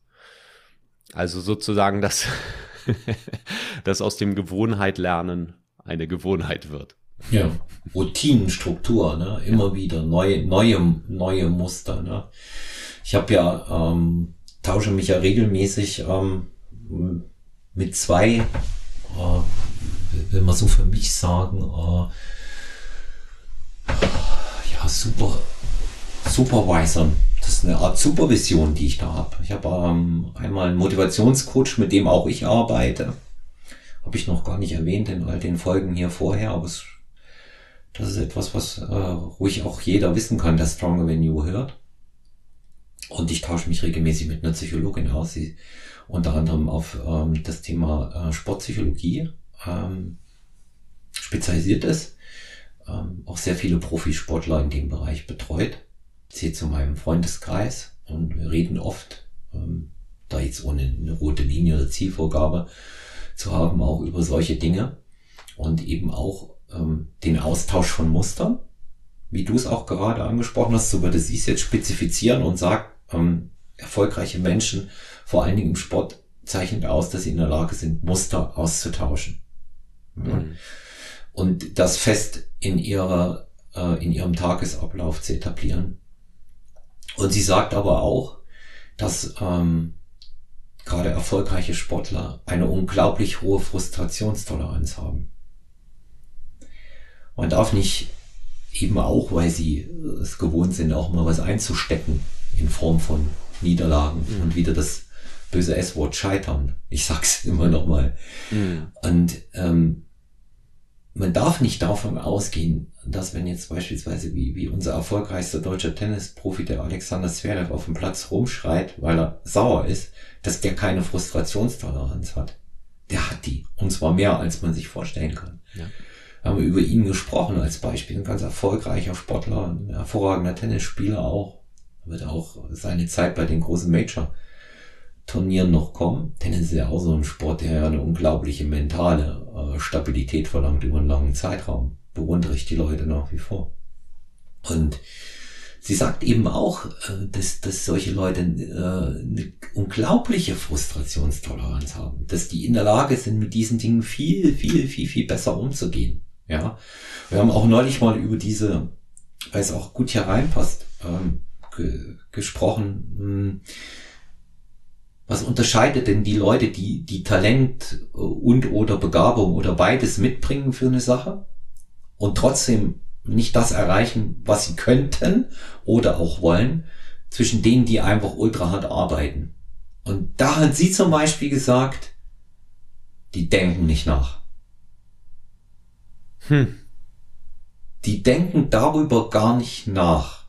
Also sozusagen, dass, dass aus dem Gewohnheit lernen eine Gewohnheit wird. Ja, Routinenstruktur, ne? immer ja. wieder neue, neue, neue Muster. Ne? Ich habe ja, ähm, tausche mich ja regelmäßig ähm, mit zwei, äh, will man so für mich sagen, äh, ja, super, Supervisern. Das ist eine Art Supervision, die ich da habe. Ich habe ähm, einmal einen Motivationscoach, mit dem auch ich arbeite. Habe ich noch gar nicht erwähnt in all den Folgen hier vorher, aber es, das ist etwas, was äh, ruhig auch jeder wissen kann, der Stronger Than You hört. Und ich tausche mich regelmäßig mit einer Psychologin aus. Sie unter anderem auf ähm, das Thema äh, Sportpsychologie ähm, spezialisiert ist, ähm, auch sehr viele Profisportler in dem Bereich betreut. Ich zähle zu meinem Freundeskreis und wir reden oft, ähm, da jetzt ohne eine rote Linie oder Zielvorgabe zu haben, auch über solche Dinge und eben auch ähm, den Austausch von Mustern, wie du es auch gerade angesprochen hast, so würde sie es jetzt spezifizieren und sagt, ähm, erfolgreiche Menschen vor allen Dingen im Sport zeichnet aus, dass sie in der Lage sind, Muster auszutauschen. Mhm. Und das fest in ihrer, äh, in ihrem Tagesablauf zu etablieren. Und sie sagt aber auch, dass ähm, gerade erfolgreiche Sportler eine unglaublich hohe Frustrationstoleranz haben. Man darf nicht eben auch, weil sie es gewohnt sind, auch mal was einzustecken in Form von Niederlagen mhm. und wieder das böse S-Wort scheitern. Ich sag's immer noch mal. Mhm. Und ähm, man darf nicht davon ausgehen, dass wenn jetzt beispielsweise wie, wie unser erfolgreichster deutscher Tennisprofi, der Alexander Zverev, auf dem Platz rumschreit, weil er sauer ist, dass der keine Frustrationstoleranz hat. Der hat die. Und zwar mehr, als man sich vorstellen kann. Ja. Wir haben über ihn gesprochen als Beispiel. Ein ganz erfolgreicher Sportler, ein hervorragender Tennisspieler auch. Wird auch seine Zeit bei den großen Major Turnieren noch kommen. Tennis ist ja auch so ein Sport, der ja eine unglaubliche mentale äh, Stabilität verlangt über einen langen Zeitraum. Bewundere ich die Leute nach wie vor. Und sie sagt eben auch, äh, dass, dass solche Leute äh, eine unglaubliche Frustrationstoleranz haben, dass die in der Lage sind, mit diesen Dingen viel, viel, viel, viel besser umzugehen. Ja, wir haben auch neulich mal über diese, weil es auch gut hier reinpasst, ähm, ge gesprochen. Mh, hm, was unterscheidet denn die Leute, die, die Talent äh, und oder Begabung oder beides mitbringen für eine Sache und trotzdem nicht das erreichen, was sie könnten oder auch wollen, zwischen denen, die einfach ultra hart arbeiten. Und da hat sie zum Beispiel gesagt, die denken nicht nach. Hm. Die denken darüber gar nicht nach.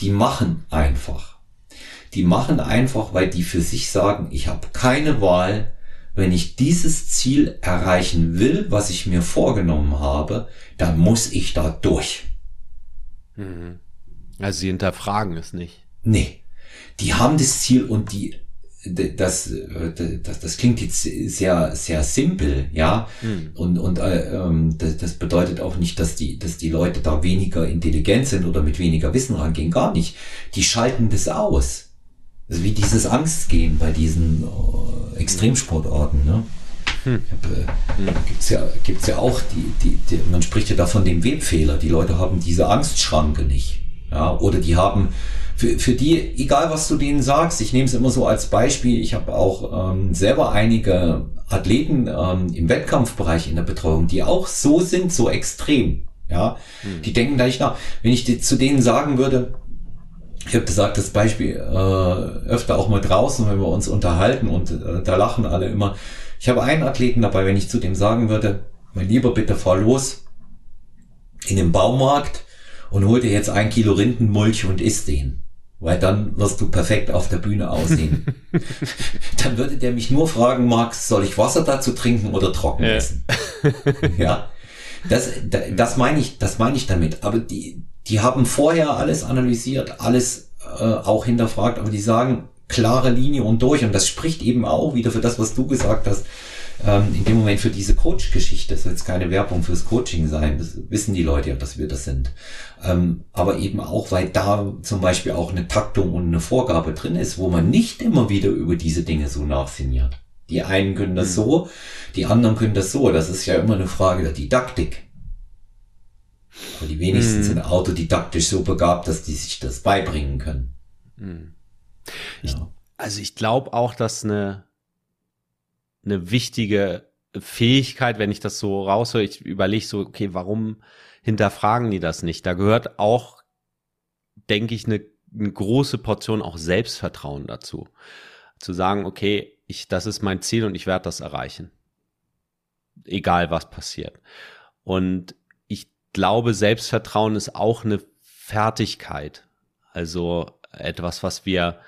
Die machen einfach. Die machen einfach, weil die für sich sagen, ich habe keine Wahl, wenn ich dieses Ziel erreichen will, was ich mir vorgenommen habe, dann muss ich da durch. Mhm. Also sie hinterfragen es nicht. Nee. Die haben das Ziel und die das, äh, das, das klingt jetzt sehr, sehr simpel, ja. Mhm. Und, und äh, ähm, das, das bedeutet auch nicht, dass die, dass die Leute da weniger intelligent sind oder mit weniger Wissen rangehen. Gar nicht. Die schalten das aus. Also wie dieses Angstgehen bei diesen äh, Extremsportarten, ne? Hm. Äh, hm. Gibt's ja, gibt's ja auch die, die, die, man spricht ja da von dem Webfehler. Die Leute haben diese Angstschranke nicht. Ja, oder die haben für, für die, egal was du denen sagst, ich nehme es immer so als Beispiel, ich habe auch ähm, selber einige Athleten ähm, im Wettkampfbereich in der Betreuung, die auch so sind, so extrem. Ja, mhm. die denken da nicht nach. Wenn ich zu denen sagen würde, ich habe gesagt, das Beispiel äh, öfter auch mal draußen, wenn wir uns unterhalten und äh, da lachen alle immer. Ich habe einen Athleten dabei, wenn ich zu dem sagen würde, mein Lieber, bitte fahr los in den Baumarkt und hol dir jetzt ein Kilo Rindenmulch und isst den. Weil dann wirst du perfekt auf der Bühne aussehen. dann würde der mich nur fragen, Max, soll ich Wasser dazu trinken oder trocken essen? ja. Das, das meine ich, das meine ich damit. Aber die, die haben vorher alles analysiert, alles äh, auch hinterfragt, aber die sagen klare Linie und durch. Und das spricht eben auch wieder für das, was du gesagt hast, ähm, in dem Moment für diese Coach-Geschichte. Das soll jetzt keine Werbung fürs Coaching sein. Das wissen die Leute ja, dass wir das sind. Ähm, aber eben auch, weil da zum Beispiel auch eine Taktung und eine Vorgabe drin ist, wo man nicht immer wieder über diese Dinge so nachsinniert. Die einen können das mhm. so, die anderen können das so. Das ist ja immer eine Frage der Didaktik. Aber die wenigsten mhm. sind autodidaktisch so begabt, dass die sich das beibringen können. Mhm. Ich, ja. Also ich glaube auch, dass eine, eine wichtige Fähigkeit, wenn ich das so raushöre, ich überlege so, okay, warum hinterfragen die das nicht? Da gehört auch, denke ich, eine, eine große Portion auch Selbstvertrauen dazu. Zu sagen, okay, ich, das ist mein Ziel und ich werde das erreichen. Egal was passiert. Und glaube, Selbstvertrauen ist auch eine Fertigkeit. Also etwas, was wir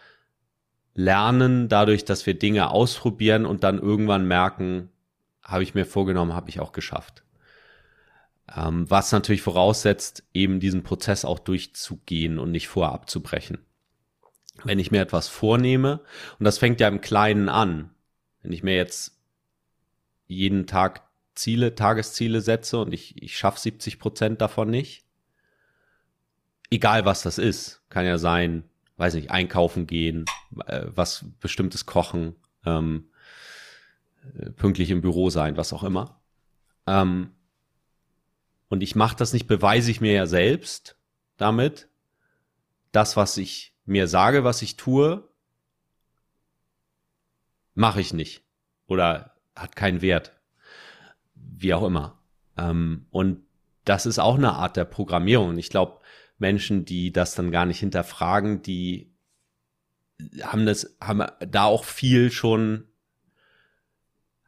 lernen dadurch, dass wir Dinge ausprobieren und dann irgendwann merken, habe ich mir vorgenommen, habe ich auch geschafft. Ähm, was natürlich voraussetzt, eben diesen Prozess auch durchzugehen und nicht vorab zu brechen. Wenn ich mir etwas vornehme, und das fängt ja im Kleinen an, wenn ich mir jetzt jeden Tag Ziele, Tagesziele setze und ich, ich schaffe 70 Prozent davon nicht, egal was das ist, kann ja sein, weiß nicht, einkaufen gehen, äh, was bestimmtes kochen, ähm, äh, pünktlich im Büro sein, was auch immer. Ähm, und ich mache das nicht, beweise ich mir ja selbst damit, das, was ich mir sage, was ich tue, mache ich nicht oder hat keinen Wert, wie auch immer. Ähm, und das ist auch eine Art der Programmierung. Ich glaube, Menschen, die das dann gar nicht hinterfragen, die haben das, haben da auch viel schon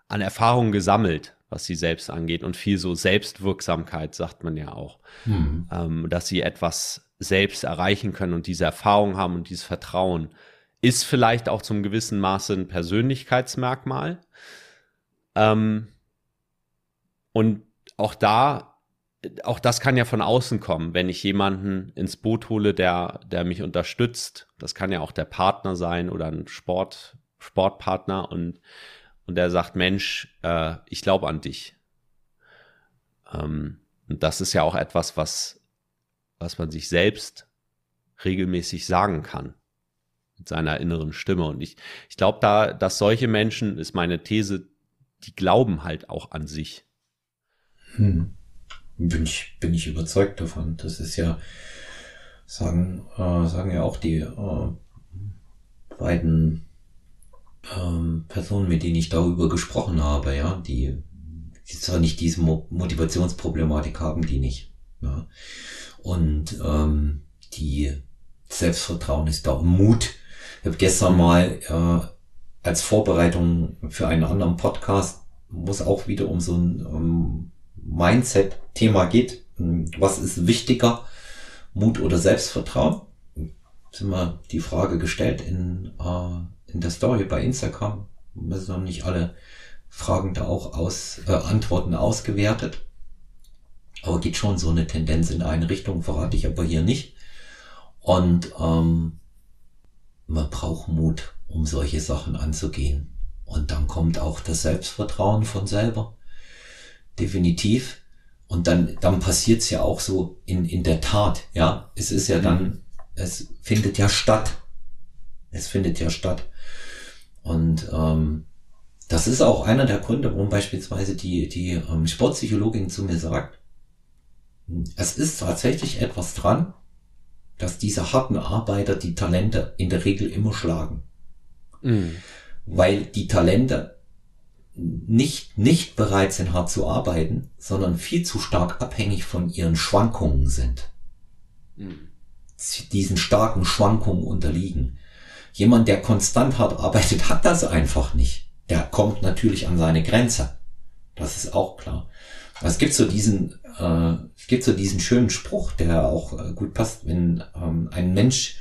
an Erfahrungen gesammelt, was sie selbst angeht und viel so Selbstwirksamkeit, sagt man ja auch, mhm. ähm, dass sie etwas selbst erreichen können und diese Erfahrung haben und dieses Vertrauen ist vielleicht auch zum gewissen Maße ein Persönlichkeitsmerkmal. Ähm, und auch da auch das kann ja von außen kommen, wenn ich jemanden ins Boot hole, der, der mich unterstützt. Das kann ja auch der Partner sein oder ein Sport, Sportpartner und, und der sagt, Mensch, äh, ich glaube an dich. Ähm, und das ist ja auch etwas, was, was man sich selbst regelmäßig sagen kann mit seiner inneren Stimme. Und ich, ich glaube da, dass solche Menschen, ist meine These, die glauben halt auch an sich. Hm bin ich, bin ich überzeugt davon. Das ist ja, sagen, äh, sagen ja auch die äh, beiden ähm, Personen, mit denen ich darüber gesprochen habe, ja, die, die zwar nicht diese Mo Motivationsproblematik haben, die nicht. Ja. Und ähm, die Selbstvertrauen ist da Mut. Ich habe gestern mal äh, als Vorbereitung für einen anderen Podcast, es auch wieder um so ein um Mindset-Thema geht. Was ist wichtiger, Mut oder Selbstvertrauen? Sind wir die Frage gestellt in, äh, in der Story bei Instagram. Wir haben nicht alle Fragen da auch aus, äh, Antworten ausgewertet. Aber geht schon so eine Tendenz in eine Richtung, verrate ich aber hier nicht. Und ähm, man braucht Mut, um solche Sachen anzugehen. Und dann kommt auch das Selbstvertrauen von selber definitiv. Und dann, dann passiert's ja auch so in, in der Tat, ja. Es ist ja dann, mhm. es findet ja statt. Es findet ja statt. Und ähm, das ist auch einer der Gründe, warum beispielsweise die, die ähm, Sportpsychologin zu mir sagt, es ist tatsächlich etwas dran, dass diese harten Arbeiter die Talente in der Regel immer schlagen. Mhm. Weil die Talente nicht, nicht bereit sind, hart zu arbeiten, sondern viel zu stark abhängig von ihren Schwankungen sind. Mhm. Diesen starken Schwankungen unterliegen. Jemand, der konstant hart arbeitet, hat das einfach nicht. Der kommt natürlich an seine Grenze. Das ist auch klar. Aber es gibt so diesen, äh, es gibt so diesen schönen Spruch, der auch äh, gut passt, wenn ähm, ein Mensch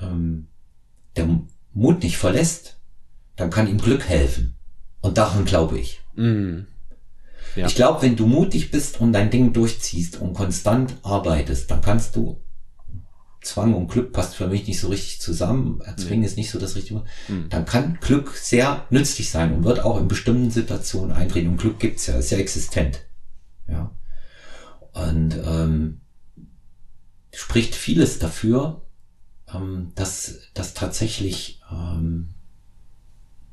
ähm, der Mut nicht verlässt, dann kann ihm Glück helfen. Und daran glaube ich. Mm. Ja. Ich glaube, wenn du mutig bist und dein Ding durchziehst und konstant arbeitest, dann kannst du Zwang und Glück passt für mich nicht so richtig zusammen. Erzwingen nee. ist nicht so das Richtige. Mhm. Dann kann Glück sehr nützlich sein und wird auch in bestimmten Situationen eintreten. Und Glück gibt's ja, ist ja existent. Ja. Und ähm, spricht vieles dafür, ähm, dass, dass tatsächlich ähm,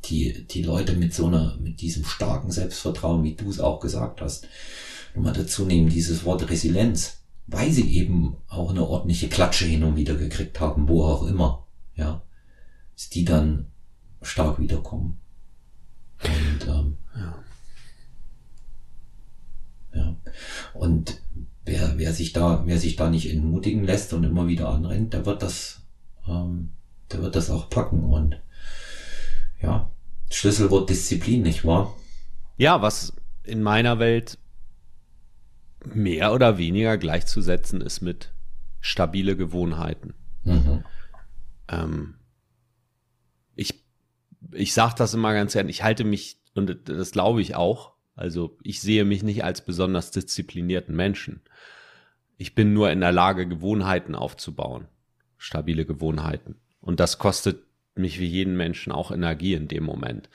die, die Leute mit so einer, mit diesem starken Selbstvertrauen, wie du es auch gesagt hast, nochmal dazu nehmen, dieses Wort Resilienz, weil sie eben auch eine ordentliche Klatsche hin und wieder gekriegt haben, wo auch immer, ja, dass die dann stark wiederkommen. Und, ähm, ja. ja. Und wer, wer sich da, wer sich da nicht entmutigen lässt und immer wieder anrennt, der wird das, ähm, der wird das auch packen und ja, Schlüsselwort Disziplin, nicht wahr? Ja, was in meiner Welt mehr oder weniger gleichzusetzen ist mit stabile Gewohnheiten. Mhm. Ähm, ich ich sage das immer ganz gern, ich halte mich, und das glaube ich auch, also ich sehe mich nicht als besonders disziplinierten Menschen. Ich bin nur in der Lage, Gewohnheiten aufzubauen, stabile Gewohnheiten. Und das kostet mich wie jeden Menschen auch Energie in dem Moment.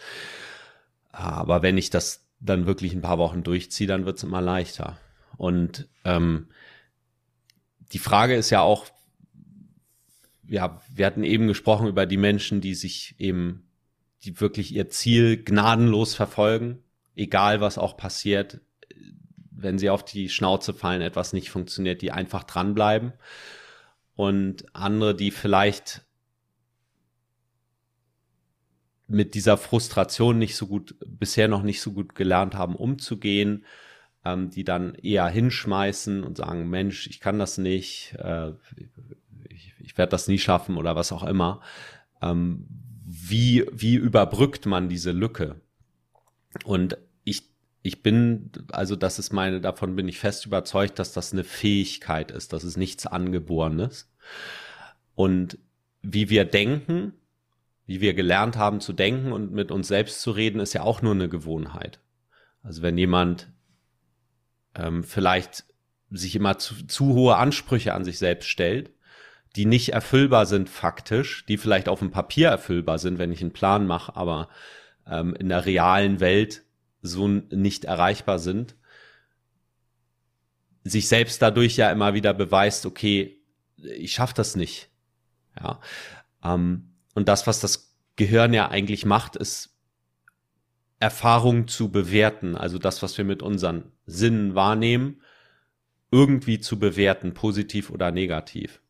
Aber wenn ich das dann wirklich ein paar Wochen durchziehe, dann wird es immer leichter. Und ähm, die Frage ist ja auch, ja, wir hatten eben gesprochen über die Menschen, die sich eben, die wirklich ihr Ziel gnadenlos verfolgen, egal was auch passiert, wenn sie auf die Schnauze fallen, etwas nicht funktioniert, die einfach dranbleiben. Und andere, die vielleicht mit dieser Frustration nicht so gut, bisher noch nicht so gut gelernt haben, umzugehen, ähm, die dann eher hinschmeißen und sagen, Mensch, ich kann das nicht, äh, ich, ich werde das nie schaffen oder was auch immer. Ähm, wie, wie überbrückt man diese Lücke? Und ich, ich bin, also das ist meine, davon bin ich fest überzeugt, dass das eine Fähigkeit ist, das ist nichts Angeborenes. Und wie wir denken, wie wir gelernt haben zu denken und mit uns selbst zu reden, ist ja auch nur eine Gewohnheit. Also wenn jemand ähm, vielleicht sich immer zu, zu hohe Ansprüche an sich selbst stellt, die nicht erfüllbar sind faktisch, die vielleicht auf dem Papier erfüllbar sind, wenn ich einen Plan mache, aber ähm, in der realen Welt so nicht erreichbar sind, sich selbst dadurch ja immer wieder beweist, okay, ich schaffe das nicht. Ja. Ähm, und das, was das Gehirn ja eigentlich macht, ist Erfahrung zu bewerten. Also das, was wir mit unseren Sinnen wahrnehmen, irgendwie zu bewerten, positiv oder negativ.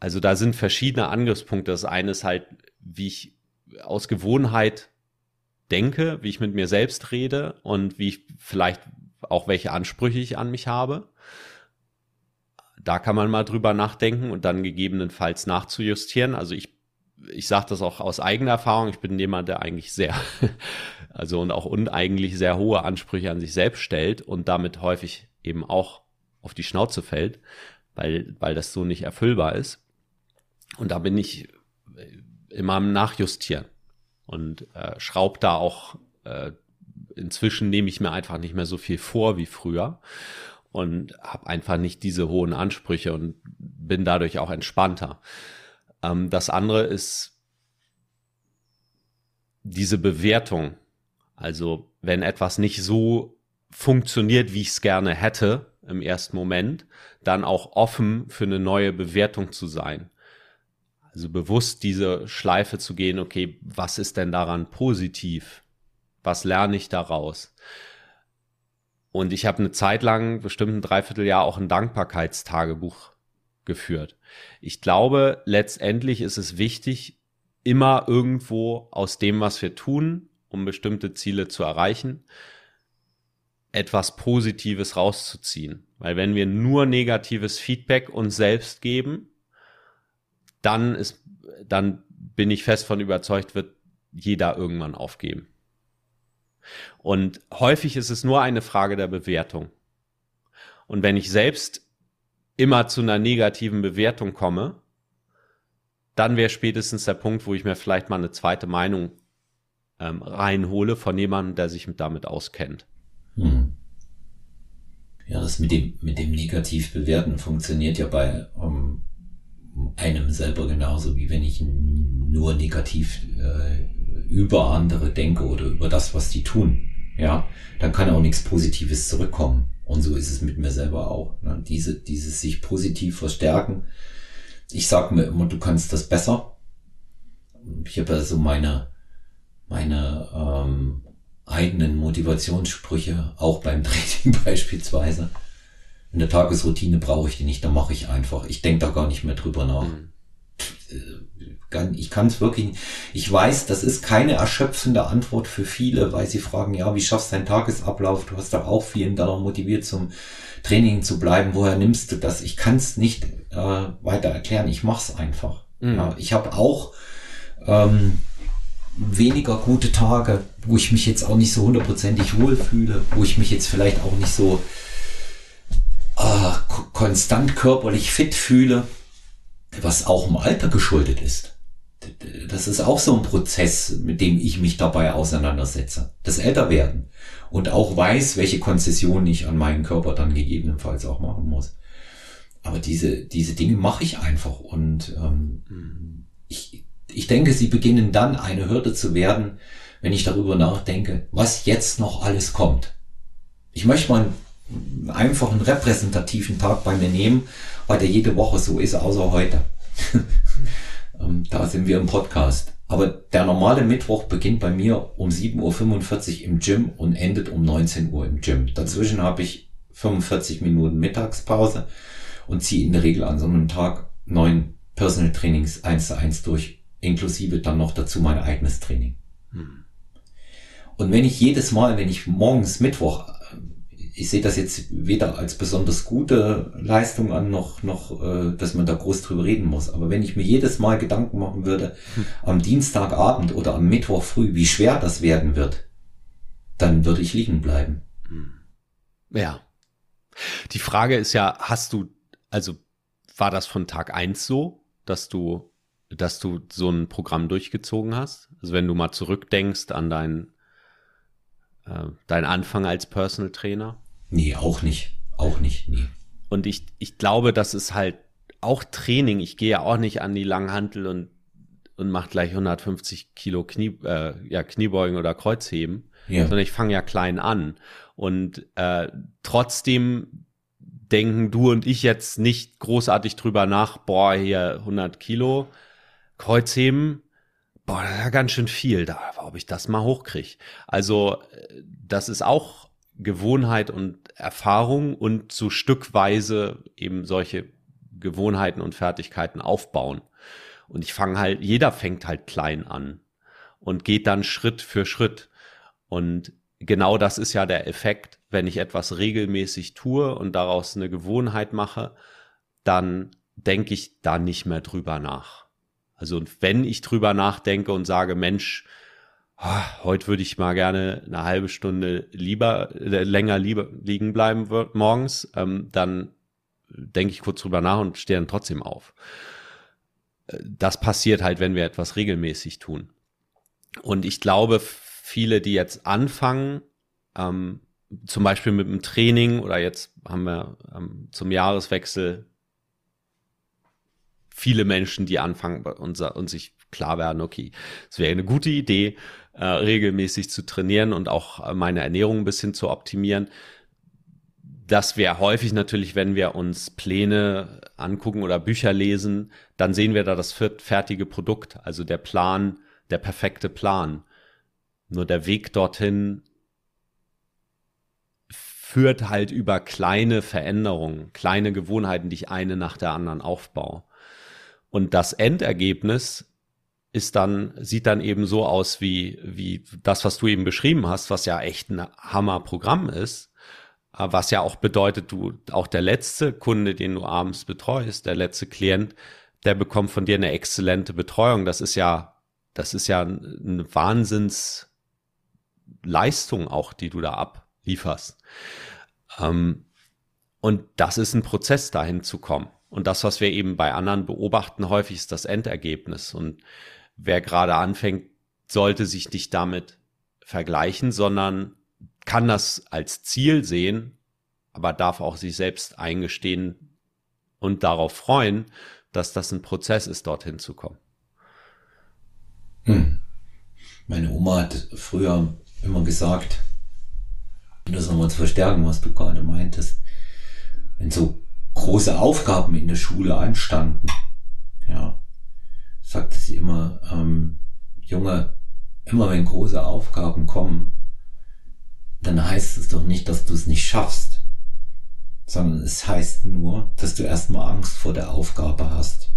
Also da sind verschiedene Angriffspunkte. Das eine ist halt, wie ich aus Gewohnheit denke, wie ich mit mir selbst rede und wie ich vielleicht auch welche Ansprüche ich an mich habe. Da kann man mal drüber nachdenken und dann gegebenenfalls nachzujustieren. Also ich ich sage das auch aus eigener Erfahrung, ich bin jemand, der eigentlich sehr, also und auch uneigentlich sehr hohe Ansprüche an sich selbst stellt und damit häufig eben auch auf die Schnauze fällt, weil, weil das so nicht erfüllbar ist. Und da bin ich immer am Nachjustieren und äh, schraub da auch, äh, inzwischen nehme ich mir einfach nicht mehr so viel vor wie früher und habe einfach nicht diese hohen Ansprüche und bin dadurch auch entspannter. Ähm, das andere ist diese Bewertung. Also wenn etwas nicht so funktioniert, wie ich es gerne hätte im ersten Moment, dann auch offen für eine neue Bewertung zu sein. Also bewusst diese Schleife zu gehen, okay, was ist denn daran positiv? Was lerne ich daraus? Und ich habe eine Zeit lang, bestimmt ein Dreivierteljahr, auch ein Dankbarkeitstagebuch geführt. Ich glaube, letztendlich ist es wichtig, immer irgendwo aus dem, was wir tun, um bestimmte Ziele zu erreichen, etwas Positives rauszuziehen. Weil wenn wir nur negatives Feedback uns selbst geben, dann ist, dann bin ich fest von überzeugt, wird jeder irgendwann aufgeben. Und häufig ist es nur eine Frage der Bewertung. Und wenn ich selbst immer zu einer negativen Bewertung komme, dann wäre spätestens der Punkt, wo ich mir vielleicht mal eine zweite Meinung ähm, reinhole von jemandem, der sich damit auskennt. Hm. Ja, das mit dem, mit dem negativ bewerten funktioniert ja bei um, einem selber genauso, wie wenn ich nur negativ äh, über andere denke oder über das, was die tun. Ja, dann kann auch nichts Positives zurückkommen. Und so ist es mit mir selber auch. Ne? Diese, dieses sich positiv verstärken. Ich sag mir immer, du kannst das besser. Ich habe also meine, meine ähm, eigenen Motivationssprüche, auch beim Training beispielsweise. In der Tagesroutine brauche ich die nicht, da mache ich einfach. Ich denke da gar nicht mehr drüber nach. Mhm. Ich kann es wirklich, ich weiß, das ist keine erschöpfende Antwort für viele, weil sie fragen, ja, wie schaffst du deinen Tagesablauf? Du hast doch auch vielen da noch motiviert zum Training zu bleiben. Woher nimmst du das? Ich kann es nicht äh, weiter erklären. Ich mache es einfach. Mhm. Ja, ich habe auch ähm, weniger gute Tage, wo ich mich jetzt auch nicht so hundertprozentig wohlfühle, wo ich mich jetzt vielleicht auch nicht so äh, konstant körperlich fit fühle, was auch im Alter geschuldet ist. Das ist auch so ein Prozess, mit dem ich mich dabei auseinandersetze. Das Älterwerden. Und auch weiß, welche Konzessionen ich an meinen Körper dann gegebenenfalls auch machen muss. Aber diese, diese Dinge mache ich einfach. Und ähm, mhm. ich, ich denke, sie beginnen dann eine Hürde zu werden, wenn ich darüber nachdenke, was jetzt noch alles kommt. Ich möchte mal einfach einen repräsentativen Tag bei mir nehmen, weil der jede Woche so ist, außer heute. Ähm, da sind wir im Podcast. Aber der normale Mittwoch beginnt bei mir um 7.45 Uhr im Gym und endet um 19 Uhr im Gym. Dazwischen habe ich 45 Minuten Mittagspause und ziehe in der Regel an so einem Tag neun Personal Trainings eins zu eins durch inklusive dann noch dazu mein eigenes Training. Hm. Und wenn ich jedes Mal, wenn ich morgens Mittwoch, ich sehe das jetzt weder als besonders gute Leistung an, noch, noch, äh, dass man da groß drüber reden muss. Aber wenn ich mir jedes Mal Gedanken machen würde, hm. am Dienstagabend oder am Mittwoch früh, wie schwer das werden wird, dann würde ich liegen bleiben. Hm. Ja. Die Frage ist ja, hast du, also war das von Tag eins so, dass du dass du so ein Programm durchgezogen hast? Also wenn du mal zurückdenkst an deinen äh, dein Anfang als Personal Trainer? Nee, auch nicht. Auch nicht, nee. Und ich, ich glaube, das ist halt auch Training. Ich gehe ja auch nicht an die Langhantel und, und mache gleich 150 Kilo Knie, äh, ja, Kniebeugen oder Kreuzheben, ja. sondern ich fange ja klein an. Und äh, trotzdem denken du und ich jetzt nicht großartig drüber nach, boah, hier 100 Kilo, Kreuzheben, boah, das ist ja ganz schön viel, da, ob ich das mal hochkriege. Also, äh, das ist auch Gewohnheit und Erfahrung und so stückweise eben solche Gewohnheiten und Fertigkeiten aufbauen. Und ich fange halt, jeder fängt halt klein an und geht dann Schritt für Schritt. Und genau das ist ja der Effekt, wenn ich etwas regelmäßig tue und daraus eine Gewohnheit mache, dann denke ich da nicht mehr drüber nach. Also wenn ich drüber nachdenke und sage, Mensch, heute würde ich mal gerne eine halbe Stunde lieber, äh, länger lieber liegen bleiben morgens, ähm, dann denke ich kurz drüber nach und stehe dann trotzdem auf. Äh, das passiert halt, wenn wir etwas regelmäßig tun. Und ich glaube, viele, die jetzt anfangen, ähm, zum Beispiel mit dem Training oder jetzt haben wir ähm, zum Jahreswechsel viele Menschen, die anfangen und, und sich klar werden, okay, es wäre eine gute Idee, äh, regelmäßig zu trainieren und auch äh, meine Ernährung ein bisschen zu optimieren. Das wäre häufig natürlich, wenn wir uns Pläne angucken oder Bücher lesen, dann sehen wir da das fertige Produkt, also der Plan, der perfekte Plan. Nur der Weg dorthin führt halt über kleine Veränderungen, kleine Gewohnheiten, die ich eine nach der anderen aufbaue. Und das Endergebnis ist dann, sieht dann eben so aus wie, wie das, was du eben beschrieben hast, was ja echt ein Hammerprogramm ist. Äh, was ja auch bedeutet, du, auch der letzte Kunde, den du abends betreust, der letzte Klient, der bekommt von dir eine exzellente Betreuung. Das ist ja, das ist ja eine Wahnsinnsleistung auch, die du da ablieferst. Ähm, und das ist ein Prozess, dahin zu kommen. Und das, was wir eben bei anderen beobachten, häufig ist das Endergebnis. Und wer gerade anfängt, sollte sich nicht damit vergleichen, sondern kann das als Ziel sehen, aber darf auch sich selbst eingestehen und darauf freuen, dass das ein Prozess ist, dorthin zu kommen. Hm. Meine Oma hat früher immer gesagt, um das nochmal zu verstärken, was du gerade meintest, wenn so große Aufgaben in der Schule anstanden, ja, sagte sie immer, ähm, Junge, immer wenn große Aufgaben kommen, dann heißt es doch nicht, dass du es nicht schaffst, sondern es heißt nur, dass du erstmal Angst vor der Aufgabe hast.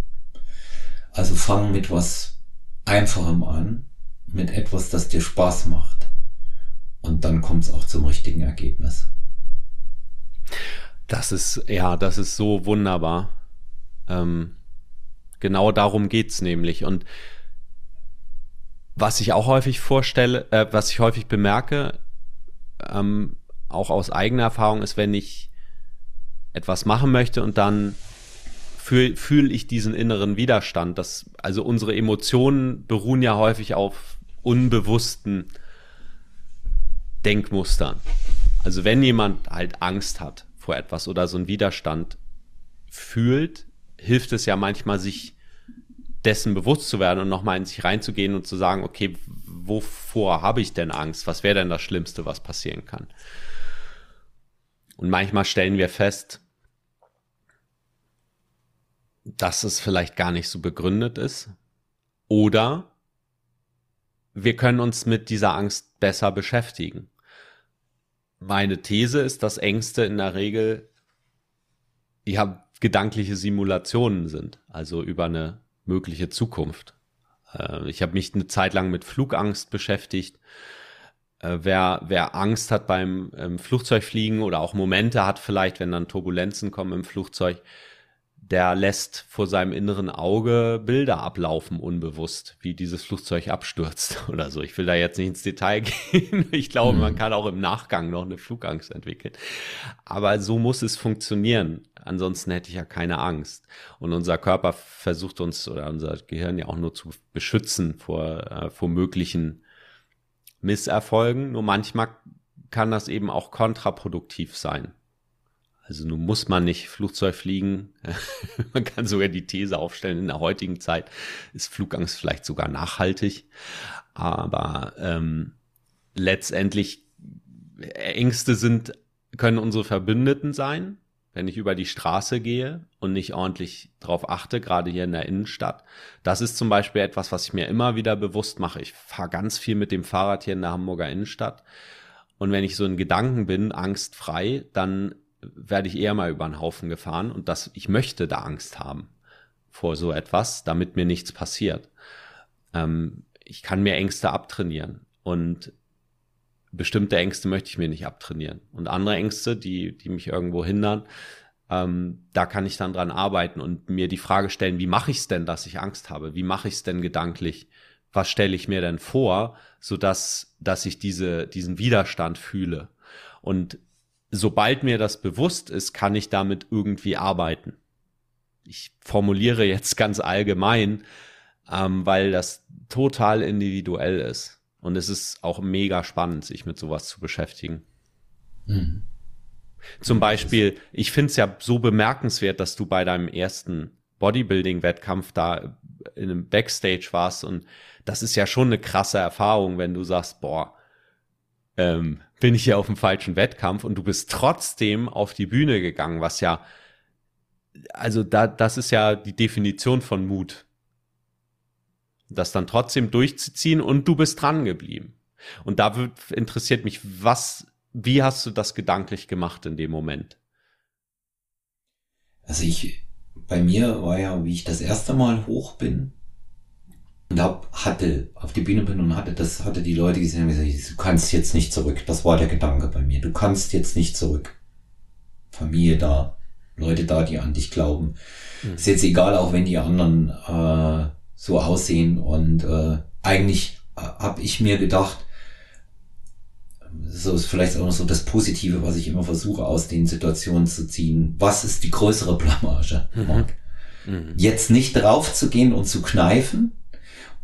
Also fang mit was Einfachem an, mit etwas, das dir Spaß macht. Und dann kommt es auch zum richtigen Ergebnis. Das ist, ja, das ist so wunderbar. Ähm, genau darum geht's nämlich. Und was ich auch häufig vorstelle, äh, was ich häufig bemerke, ähm, auch aus eigener Erfahrung ist, wenn ich etwas machen möchte und dann fühle fühl ich diesen inneren Widerstand. Das, also unsere Emotionen beruhen ja häufig auf unbewussten Denkmustern. Also wenn jemand halt Angst hat vor etwas oder so einen Widerstand fühlt, hilft es ja manchmal, sich dessen bewusst zu werden und nochmal in sich reinzugehen und zu sagen, okay, wovor habe ich denn Angst? Was wäre denn das Schlimmste, was passieren kann? Und manchmal stellen wir fest, dass es vielleicht gar nicht so begründet ist. Oder wir können uns mit dieser Angst besser beschäftigen. Meine These ist, dass Ängste in der Regel ja gedankliche Simulationen sind, also über eine mögliche Zukunft. Äh, ich habe mich eine Zeit lang mit Flugangst beschäftigt. Äh, wer, wer Angst hat beim ähm, Flugzeugfliegen oder auch Momente hat vielleicht, wenn dann Turbulenzen kommen im Flugzeug, der lässt vor seinem inneren Auge Bilder ablaufen, unbewusst, wie dieses Flugzeug abstürzt oder so. Ich will da jetzt nicht ins Detail gehen. Ich glaube, mhm. man kann auch im Nachgang noch eine Flugangst entwickeln. Aber so muss es funktionieren. Ansonsten hätte ich ja keine Angst. Und unser Körper versucht uns oder unser Gehirn ja auch nur zu beschützen vor, äh, vor möglichen Misserfolgen. Nur manchmal kann das eben auch kontraproduktiv sein. Also nun muss man nicht Flugzeug fliegen. man kann sogar die These aufstellen, in der heutigen Zeit ist Flugangst vielleicht sogar nachhaltig. Aber ähm, letztendlich Ängste sind, können unsere Verbündeten sein wenn ich über die Straße gehe und nicht ordentlich drauf achte, gerade hier in der Innenstadt. Das ist zum Beispiel etwas, was ich mir immer wieder bewusst mache. Ich fahre ganz viel mit dem Fahrrad hier in der Hamburger Innenstadt. Und wenn ich so in Gedanken bin, angstfrei, dann werde ich eher mal über einen Haufen gefahren und das, ich möchte da Angst haben vor so etwas, damit mir nichts passiert. Ähm, ich kann mir Ängste abtrainieren und bestimmte Ängste möchte ich mir nicht abtrainieren. Und andere Ängste, die, die mich irgendwo hindern, ähm, da kann ich dann dran arbeiten und mir die Frage stellen, wie mache ich es denn, dass ich Angst habe? Wie mache ich es denn gedanklich? Was stelle ich mir denn vor, so dass, dass ich diese, diesen Widerstand fühle? Und sobald mir das bewusst ist, kann ich damit irgendwie arbeiten. Ich formuliere jetzt ganz allgemein, ähm, weil das total individuell ist. Und es ist auch mega spannend, sich mit sowas zu beschäftigen. Mhm. Zum Beispiel, ich finde es ja so bemerkenswert, dass du bei deinem ersten Bodybuilding-Wettkampf da in einem Backstage warst und das ist ja schon eine krasse Erfahrung, wenn du sagst, boah, ähm, bin ich hier auf dem falschen Wettkampf und du bist trotzdem auf die Bühne gegangen, was ja, also da, das ist ja die Definition von Mut das dann trotzdem durchzuziehen und du bist dran geblieben. Und da wird, interessiert mich, was wie hast du das gedanklich gemacht in dem Moment? Also ich, bei mir war ja, wie ich das erste Mal hoch bin und hab, hatte, auf die Bühne bin und hatte das, hatte die Leute gesehen und gesagt, du kannst jetzt nicht zurück. Das war der Gedanke bei mir. Du kannst jetzt nicht zurück. Familie da, Leute da, die an dich glauben. Mhm. Ist jetzt egal, auch wenn die anderen äh, so aussehen. Und äh, eigentlich äh, habe ich mir gedacht, so ist vielleicht auch noch so das Positive, was ich immer versuche aus den Situationen zu ziehen. Was ist die größere Blamage, mhm. Mhm. Jetzt nicht raufzugehen und zu kneifen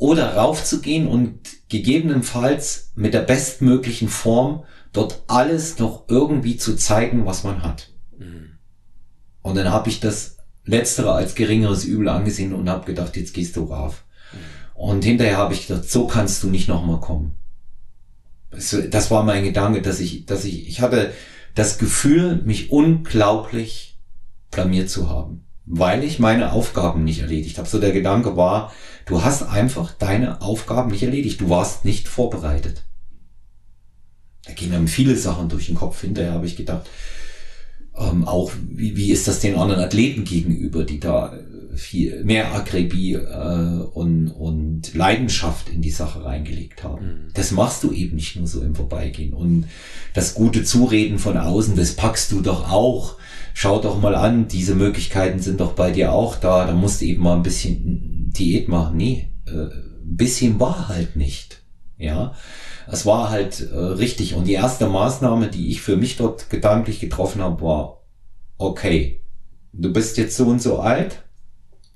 oder raufzugehen und gegebenenfalls mit der bestmöglichen Form dort alles noch irgendwie zu zeigen, was man hat. Mhm. Und dann habe ich das Letztere als geringeres Übel angesehen und habe gedacht, jetzt gehst du rauf. Mhm. Und hinterher habe ich gedacht, so kannst du nicht nochmal kommen das war mein Gedanke, dass ich, dass ich, ich hatte das Gefühl, mich unglaublich blamiert zu haben, weil ich meine Aufgaben nicht erledigt habe. So der Gedanke war, du hast einfach deine Aufgaben nicht erledigt. Du warst nicht vorbereitet. Da gehen dann viele Sachen durch den Kopf. Hinterher habe ich gedacht, ähm, auch wie, wie ist das den anderen Athleten gegenüber, die da viel mehr Akribie äh, und, und Leidenschaft in die Sache reingelegt haben. Mhm. Das machst du eben nicht nur so im Vorbeigehen. Und das gute Zureden von außen, das packst du doch auch. Schau doch mal an, diese Möglichkeiten sind doch bei dir auch da. Da musst du eben mal ein bisschen Diät machen. Nee, äh, ein bisschen war halt nicht. Ja, es war halt äh, richtig. Und die erste Maßnahme, die ich für mich dort gedanklich getroffen habe, war, okay, du bist jetzt so und so alt,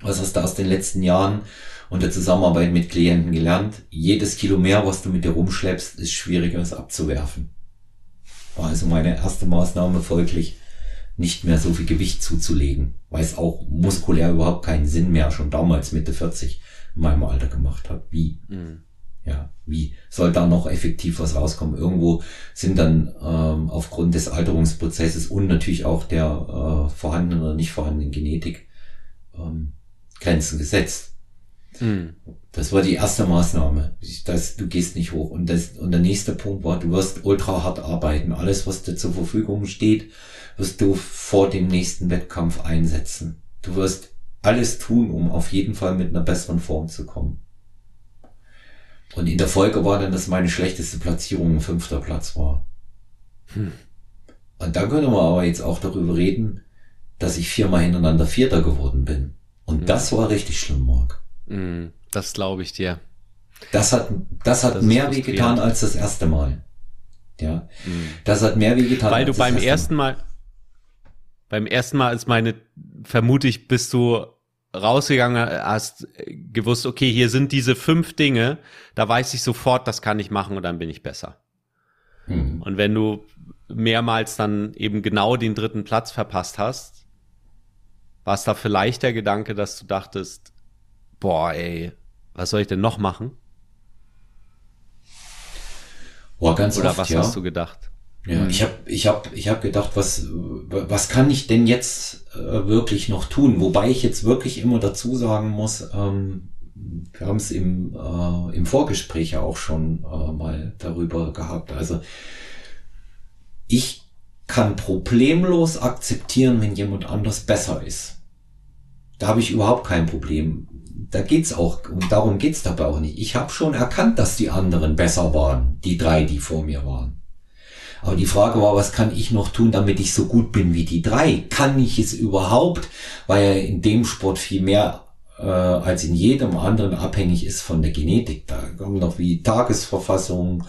was hast du aus den letzten Jahren und der Zusammenarbeit mit Klienten gelernt? Jedes Kilo mehr, was du mit dir rumschleppst, ist schwieriger als abzuwerfen. War also meine erste Maßnahme folglich, nicht mehr so viel Gewicht zuzulegen, weil es auch muskulär überhaupt keinen Sinn mehr schon damals Mitte 40 in meinem Alter gemacht hat. Wie? Mhm. Ja, wie soll da noch effektiv was rauskommen? Irgendwo sind dann ähm, aufgrund des Alterungsprozesses und natürlich auch der äh, vorhandenen oder nicht vorhandenen Genetik ähm, Grenzen gesetzt. Mhm. Das war die erste Maßnahme. Das, du gehst nicht hoch. Und, das, und der nächste Punkt war, du wirst ultra hart arbeiten. Alles, was dir zur Verfügung steht, wirst du vor dem nächsten Wettkampf einsetzen. Du wirst alles tun, um auf jeden Fall mit einer besseren Form zu kommen. Und in der Folge war dann, dass meine schlechteste Platzierung ein fünfter Platz war. Hm. Und da können wir aber jetzt auch darüber reden, dass ich viermal hintereinander Vierter geworden bin. Und mhm. das war richtig schlimm, Mark. Mhm, das glaube ich dir. Das hat, das hat das mehr wehgetan als das erste Mal. Ja. Mhm. Das hat mehr wehgetan. Weil du beim ersten Mal, Mal, beim ersten Mal ist meine, vermute ich, bist du rausgegangen, hast gewusst, okay, hier sind diese fünf Dinge, da weiß ich sofort, das kann ich machen und dann bin ich besser. Mhm. Und wenn du mehrmals dann eben genau den dritten Platz verpasst hast, war es da vielleicht der Gedanke, dass du dachtest, boah, ey, was soll ich denn noch machen? Boah, ganz Oder oft, was ja. hast du gedacht? Ja, mhm. ich habe ich hab, ich hab gedacht, was, was kann ich denn jetzt äh, wirklich noch tun? Wobei ich jetzt wirklich immer dazu sagen muss, ähm, wir haben es im, äh, im Vorgespräch ja auch schon äh, mal darüber gehabt. Also ich kann problemlos akzeptieren, wenn jemand anders besser ist. Da habe ich überhaupt kein Problem. Da geht's auch, und darum geht's dabei auch nicht. Ich habe schon erkannt, dass die anderen besser waren, die drei, die vor mir waren. Aber die Frage war, was kann ich noch tun, damit ich so gut bin wie die drei? Kann ich es überhaupt? Weil ja in dem Sport viel mehr äh, als in jedem anderen abhängig ist von der Genetik. Da kommen noch wie Tagesverfassung,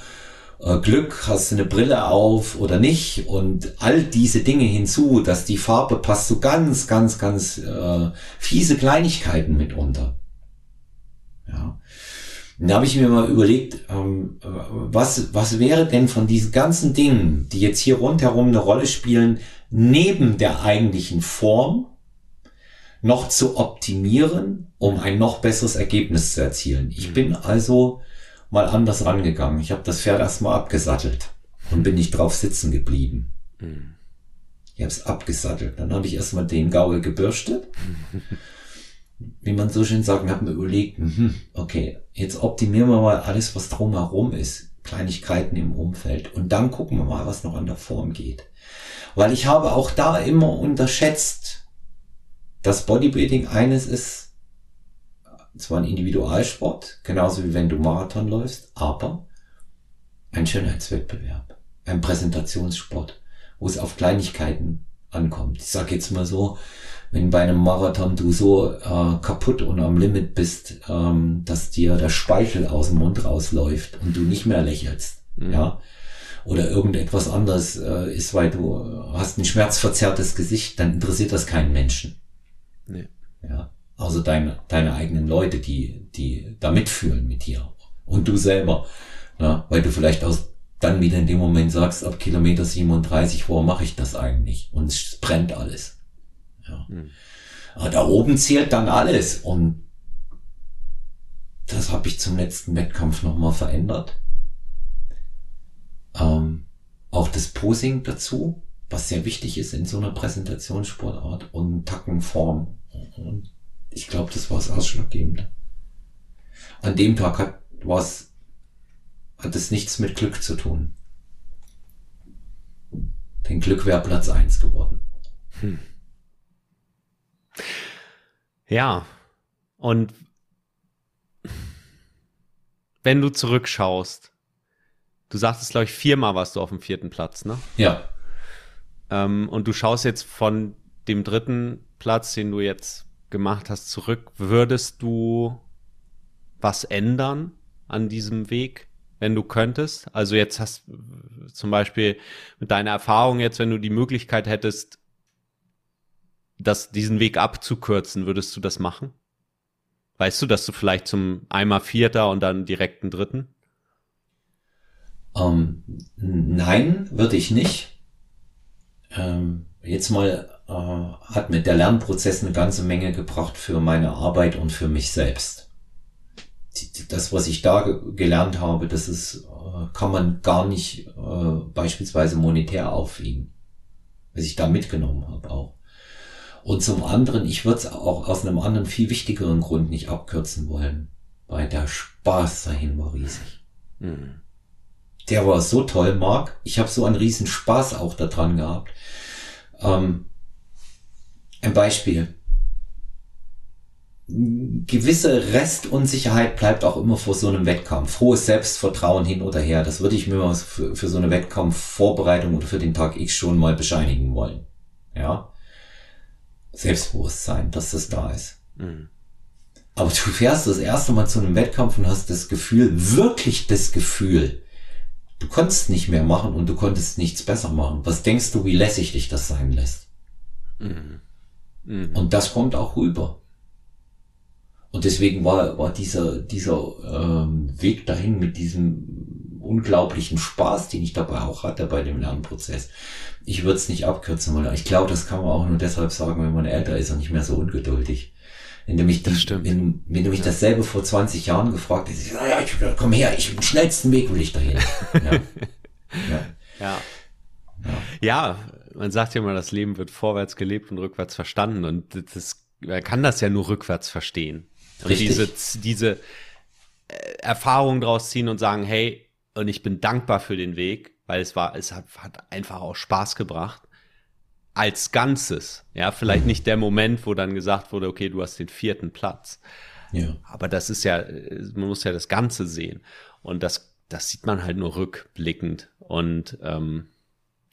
äh, Glück, hast du eine Brille auf oder nicht und all diese Dinge hinzu, dass die Farbe passt so ganz, ganz, ganz äh, fiese Kleinigkeiten mitunter. Ja. Und da habe ich mir mal überlegt, ähm, was, was wäre denn von diesen ganzen Dingen, die jetzt hier rundherum eine Rolle spielen, neben der eigentlichen Form noch zu optimieren, um ein noch besseres Ergebnis zu erzielen. Ich bin also mal anders rangegangen. Ich habe das Pferd erstmal abgesattelt und bin nicht drauf sitzen geblieben. Mhm. Ich habe es abgesattelt. Dann habe ich erstmal den Gaul gebürstet. Wie man so schön sagt, habe mir überlegt, mhm, okay, jetzt optimieren wir mal alles, was drumherum ist. Kleinigkeiten im Umfeld. Und dann gucken wir mal, was noch an der Form geht. Weil ich habe auch da immer unterschätzt, dass Bodybuilding eines ist, zwar ein Individualsport, genauso wie wenn du Marathon läufst, aber ein Schönheitswettbewerb, ein Präsentationssport, wo es auf Kleinigkeiten ankommt. Ich sag jetzt mal so, wenn bei einem Marathon du so äh, kaputt und am Limit bist, ähm, dass dir der Speichel aus dem Mund rausläuft und du nicht mehr lächelst, mhm. ja, oder irgendetwas anderes äh, ist, weil du hast ein schmerzverzerrtes Gesicht, dann interessiert das keinen Menschen. Nee. Ja, also deine, deine eigenen Leute, die, die da mitfühlen mit dir und du selber, ja, weil du vielleicht aus dann wieder in dem Moment sagst, ab Kilometer 37, warum mache ich das eigentlich? Und es brennt alles. Ja. Mhm. Aber da oben zählt dann alles. Und das habe ich zum letzten Wettkampf nochmal verändert. Ähm, auch das Posing dazu, was sehr wichtig ist in so einer Präsentationssportart und Tackenform. Und ich glaube, das war das Ausschlaggebende. An dem Tag hat, war es hat es nichts mit Glück zu tun. Denn Glück wäre Platz eins geworden. Hm. Ja, und wenn du zurückschaust, du sagtest, glaube ich, viermal warst du auf dem vierten Platz, ne? Ja. Ähm, und du schaust jetzt von dem dritten Platz, den du jetzt gemacht hast, zurück. Würdest du was ändern an diesem Weg? wenn du könntest? Also jetzt hast zum Beispiel mit deiner Erfahrung jetzt, wenn du die Möglichkeit hättest, das, diesen Weg abzukürzen, würdest du das machen? Weißt du, dass du vielleicht zum einmal Vierter und dann direkt einen Dritten? Ähm, nein, würde ich nicht. Ähm, jetzt mal äh, hat mir der Lernprozess eine ganze Menge gebracht für meine Arbeit und für mich selbst das, was ich da gelernt habe, das ist, äh, kann man gar nicht äh, beispielsweise monetär aufwiegen. Was ich da mitgenommen habe auch. Und zum anderen, ich würde es auch aus einem anderen, viel wichtigeren Grund nicht abkürzen wollen. Weil der Spaß dahin war riesig. Mhm. Der war so toll, Marc. Ich habe so einen riesen Spaß auch daran gehabt. Ähm, ein Beispiel gewisse Restunsicherheit bleibt auch immer vor so einem Wettkampf. Hohes Selbstvertrauen hin oder her. Das würde ich mir für, für so eine Wettkampfvorbereitung oder für den Tag X schon mal bescheinigen wollen. Ja. Selbstbewusstsein, dass das da ist. Mhm. Aber du fährst das erste Mal zu einem Wettkampf und hast das Gefühl, wirklich das Gefühl, du konntest nicht mehr machen und du konntest nichts besser machen. Was denkst du, wie lässig dich das sein lässt? Mhm. Mhm. Und das kommt auch rüber. Und deswegen war, war dieser, dieser ähm, Weg dahin mit diesem unglaublichen Spaß, den ich dabei auch hatte bei dem Lernprozess. Ich würde es nicht abkürzen wollen. Ich glaube, das kann man auch nur deshalb sagen, wenn man älter ist und nicht mehr so ungeduldig. Wenn du mich, die, wenn, wenn, du mich ja. dasselbe vor 20 Jahren gefragt hättest, sag, ja, ich, komm her, ich, den schnellsten Weg will ich dahin. ja. ja. ja. Ja. ja, man sagt ja immer, das Leben wird vorwärts gelebt und rückwärts verstanden und das, man kann das ja nur rückwärts verstehen. Und Richtig. diese, diese äh, Erfahrung draus ziehen und sagen, hey, und ich bin dankbar für den Weg, weil es war, es hat, hat einfach auch Spaß gebracht. Als Ganzes. Ja, vielleicht mhm. nicht der Moment, wo dann gesagt wurde, okay, du hast den vierten Platz. Ja. Aber das ist ja, man muss ja das Ganze sehen. Und das, das sieht man halt nur rückblickend. Und ähm,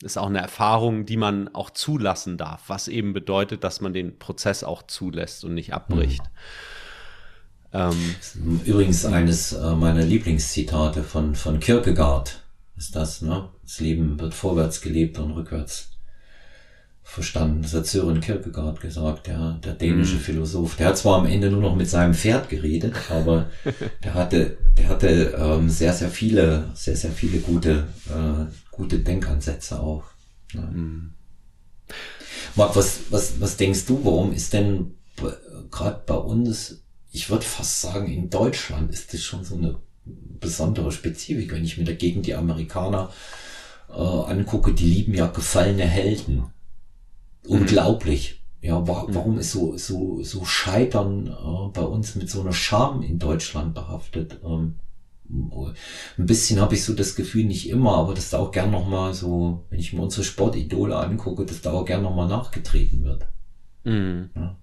ist auch eine Erfahrung, die man auch zulassen darf, was eben bedeutet, dass man den Prozess auch zulässt und nicht abbricht. Mhm. Ähm, Übrigens eines äh, meiner Lieblingszitate von, von Kierkegaard ist das, ne? Das Leben wird vorwärts gelebt und rückwärts verstanden. Das hat Sören Kierkegaard gesagt, der, der dänische mhm. Philosoph. Der hat zwar am Ende nur noch mit seinem Pferd geredet, aber der hatte, der hatte ähm, sehr, sehr viele, sehr, sehr viele gute, äh, gute Denkansätze auch. Ne? Mhm. Marc, was, was, was denkst du, warum ist denn gerade bei uns ich würde fast sagen, in Deutschland ist das schon so eine besondere Spezifik. Wenn ich mir dagegen die Amerikaner äh, angucke, die lieben ja gefallene Helden. Mhm. Unglaublich. Ja, wa mhm. warum ist so, so, so Scheitern äh, bei uns mit so einer Scham in Deutschland behaftet? Ähm, ein bisschen habe ich so das Gefühl, nicht immer, aber dass da auch gern nochmal so, wenn ich mir unsere Sportidole angucke, dass da auch gern nochmal nachgetreten wird. Mhm. Ja.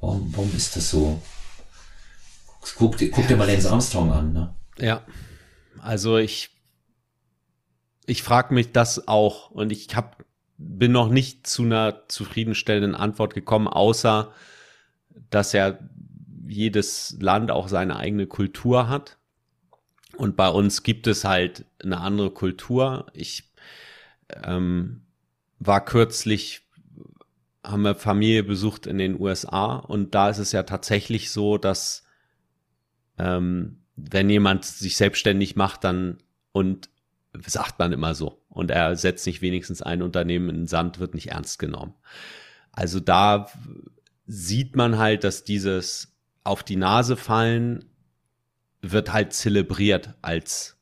Warum, warum ist das so? Guck, guck dir mal Lance Armstrong an, ne? Ja. Also ich, ich frage mich das auch und ich hab, bin noch nicht zu einer zufriedenstellenden Antwort gekommen, außer dass ja jedes Land auch seine eigene Kultur hat. Und bei uns gibt es halt eine andere Kultur. Ich ähm, war kürzlich, haben wir Familie besucht in den USA und da ist es ja tatsächlich so, dass ähm, wenn jemand sich selbstständig macht, dann und sagt man immer so und er setzt nicht wenigstens ein Unternehmen in den Sand, wird nicht ernst genommen. Also da sieht man halt, dass dieses auf die Nase fallen wird halt zelebriert als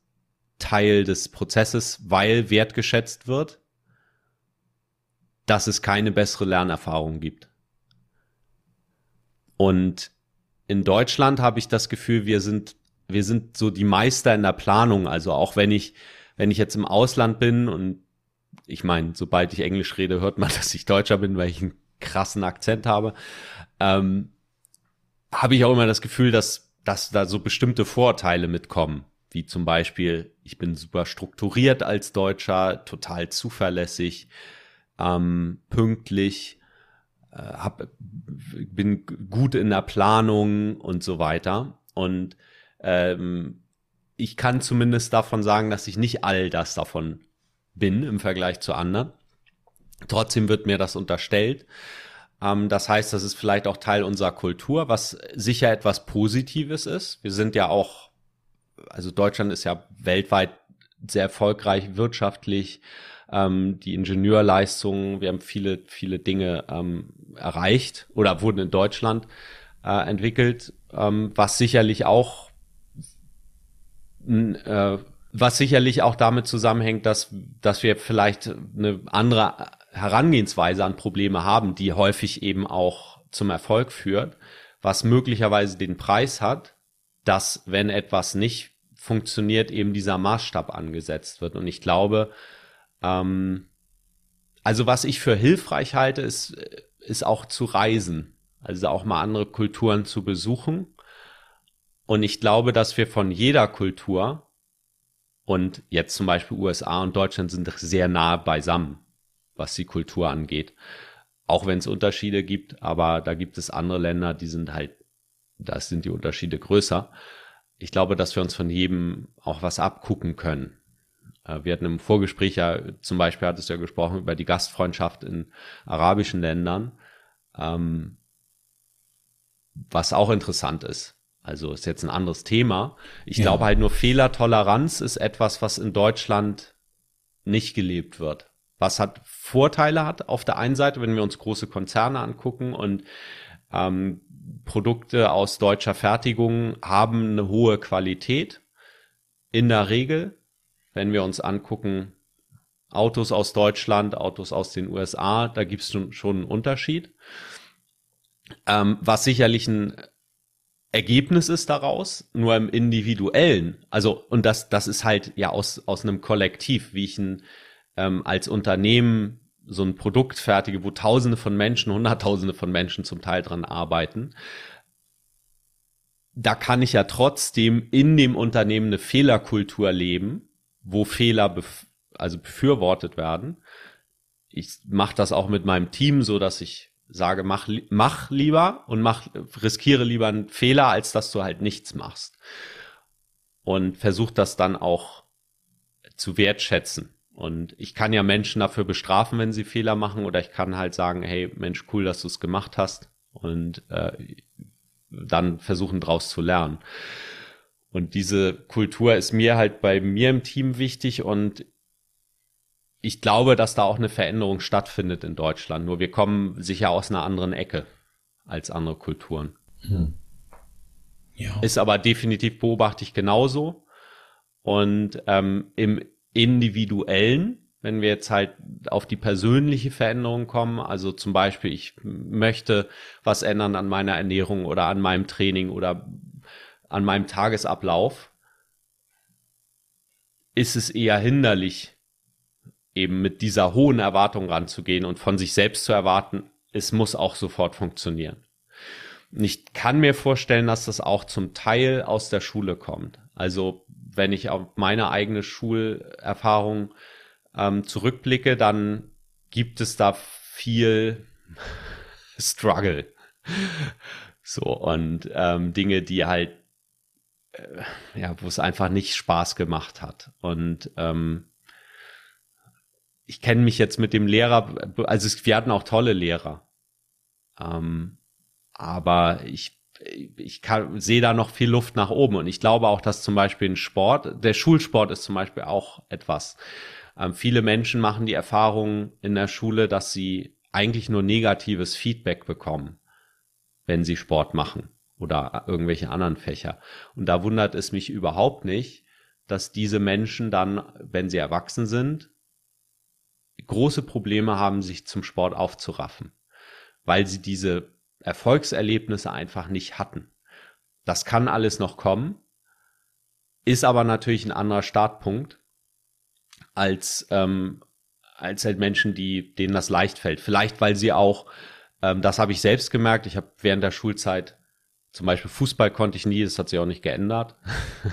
Teil des Prozesses, weil wertgeschätzt wird, dass es keine bessere Lernerfahrung gibt. Und in Deutschland habe ich das Gefühl, wir sind, wir sind so die Meister in der Planung. Also auch wenn ich, wenn ich jetzt im Ausland bin und ich meine, sobald ich Englisch rede, hört man, dass ich Deutscher bin, weil ich einen krassen Akzent habe. Ähm, habe ich auch immer das Gefühl, dass, dass da so bestimmte Vorteile mitkommen. Wie zum Beispiel, ich bin super strukturiert als Deutscher, total zuverlässig, ähm, pünktlich, hab, bin gut in der Planung und so weiter. Und ähm, ich kann zumindest davon sagen, dass ich nicht all das davon bin im Vergleich zu anderen. Trotzdem wird mir das unterstellt. Ähm, das heißt, das ist vielleicht auch Teil unserer Kultur, was sicher etwas Positives ist. Wir sind ja auch, also Deutschland ist ja weltweit sehr erfolgreich wirtschaftlich. Ähm, die Ingenieurleistungen, wir haben viele, viele Dinge ähm, erreicht oder wurden in Deutschland äh, entwickelt, ähm, was sicherlich auch äh, was sicherlich auch damit zusammenhängt, dass, dass wir vielleicht eine andere Herangehensweise an Probleme haben, die häufig eben auch zum Erfolg führt, was möglicherweise den Preis hat, dass wenn etwas nicht funktioniert, eben dieser Maßstab angesetzt wird. Und ich glaube, ähm, also was ich für hilfreich halte, ist, ist auch zu reisen, also auch mal andere Kulturen zu besuchen. Und ich glaube, dass wir von jeder Kultur und jetzt zum Beispiel USA und Deutschland sind sehr nah beisammen was die Kultur angeht. Auch wenn es Unterschiede gibt, aber da gibt es andere Länder, die sind halt, da sind die Unterschiede größer. Ich glaube, dass wir uns von jedem auch was abgucken können. Äh, wir hatten im Vorgespräch ja, zum Beispiel hattest du ja gesprochen über die Gastfreundschaft in arabischen Ländern, ähm, was auch interessant ist. Also ist jetzt ein anderes Thema. Ich ja. glaube halt nur Fehlertoleranz ist etwas, was in Deutschland nicht gelebt wird was hat Vorteile hat auf der einen Seite, wenn wir uns große Konzerne angucken und ähm, Produkte aus deutscher Fertigung haben eine hohe Qualität. In der Regel, wenn wir uns angucken, Autos aus Deutschland, Autos aus den USA, da gibt es schon einen Unterschied. Ähm, was sicherlich ein Ergebnis ist daraus, nur im individuellen, also und das das ist halt ja aus aus einem Kollektiv, wie ich ein ähm, als Unternehmen so ein Produkt fertige, wo Tausende von Menschen, Hunderttausende von Menschen zum Teil dran arbeiten, da kann ich ja trotzdem in dem Unternehmen eine Fehlerkultur leben, wo Fehler bef also befürwortet werden. Ich mache das auch mit meinem Team so, dass ich sage, mach, mach lieber und mach, riskiere lieber einen Fehler, als dass du halt nichts machst. Und versuch das dann auch zu wertschätzen. Und ich kann ja Menschen dafür bestrafen, wenn sie Fehler machen, oder ich kann halt sagen, hey Mensch, cool, dass du es gemacht hast und äh, dann versuchen draus zu lernen. Und diese Kultur ist mir halt bei mir im Team wichtig und ich glaube, dass da auch eine Veränderung stattfindet in Deutschland. Nur wir kommen sicher aus einer anderen Ecke als andere Kulturen. Hm. Ja. Ist aber definitiv beobachte ich genauso. Und ähm, im individuellen, wenn wir jetzt halt auf die persönliche Veränderung kommen, also zum Beispiel, ich möchte was ändern an meiner Ernährung oder an meinem Training oder an meinem Tagesablauf, ist es eher hinderlich, eben mit dieser hohen Erwartung ranzugehen und von sich selbst zu erwarten, es muss auch sofort funktionieren. Ich kann mir vorstellen, dass das auch zum Teil aus der Schule kommt. Also wenn ich auf meine eigene Schulerfahrung ähm, zurückblicke, dann gibt es da viel Struggle. So, und ähm, Dinge, die halt, äh, ja, wo es einfach nicht Spaß gemacht hat. Und ähm, ich kenne mich jetzt mit dem Lehrer, also es, wir hatten auch tolle Lehrer. Ähm, aber ich ich sehe da noch viel Luft nach oben und ich glaube auch, dass zum Beispiel ein Sport, der Schulsport ist zum Beispiel auch etwas. Ähm, viele Menschen machen die Erfahrung in der Schule, dass sie eigentlich nur negatives Feedback bekommen, wenn sie Sport machen oder irgendwelche anderen Fächer. Und da wundert es mich überhaupt nicht, dass diese Menschen dann, wenn sie erwachsen sind, große Probleme haben, sich zum Sport aufzuraffen, weil sie diese Erfolgserlebnisse einfach nicht hatten. Das kann alles noch kommen, ist aber natürlich ein anderer Startpunkt als, ähm, als halt Menschen, die, denen das leicht fällt. Vielleicht, weil sie auch, ähm, das habe ich selbst gemerkt, ich habe während der Schulzeit zum Beispiel Fußball konnte ich nie, das hat sich auch nicht geändert.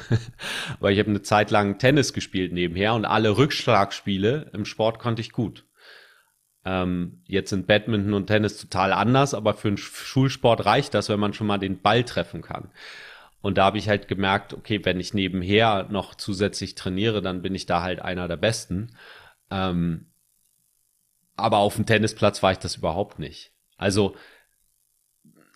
Aber ich habe eine Zeit lang Tennis gespielt nebenher und alle Rückschlagspiele im Sport konnte ich gut. Ähm, jetzt sind Badminton und Tennis total anders, aber für einen Schulsport reicht das, wenn man schon mal den Ball treffen kann. Und da habe ich halt gemerkt, okay, wenn ich nebenher noch zusätzlich trainiere, dann bin ich da halt einer der Besten. Ähm, aber auf dem Tennisplatz war ich das überhaupt nicht. Also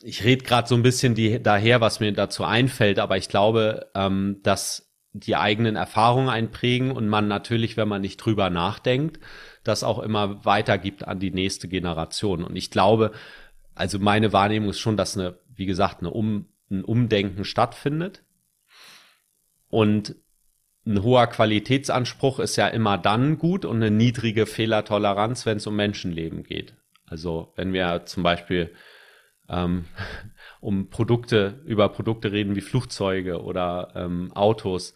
ich rede gerade so ein bisschen die, daher, was mir dazu einfällt, aber ich glaube, ähm, dass die eigenen Erfahrungen einprägen und man natürlich, wenn man nicht drüber nachdenkt, das auch immer weitergibt an die nächste Generation. Und ich glaube, also meine Wahrnehmung ist schon, dass eine, wie gesagt, eine um, ein Umdenken stattfindet. Und ein hoher Qualitätsanspruch ist ja immer dann gut und eine niedrige Fehlertoleranz, wenn es um Menschenleben geht. Also wenn wir zum Beispiel ähm, um Produkte, über Produkte reden wie Flugzeuge oder ähm, Autos,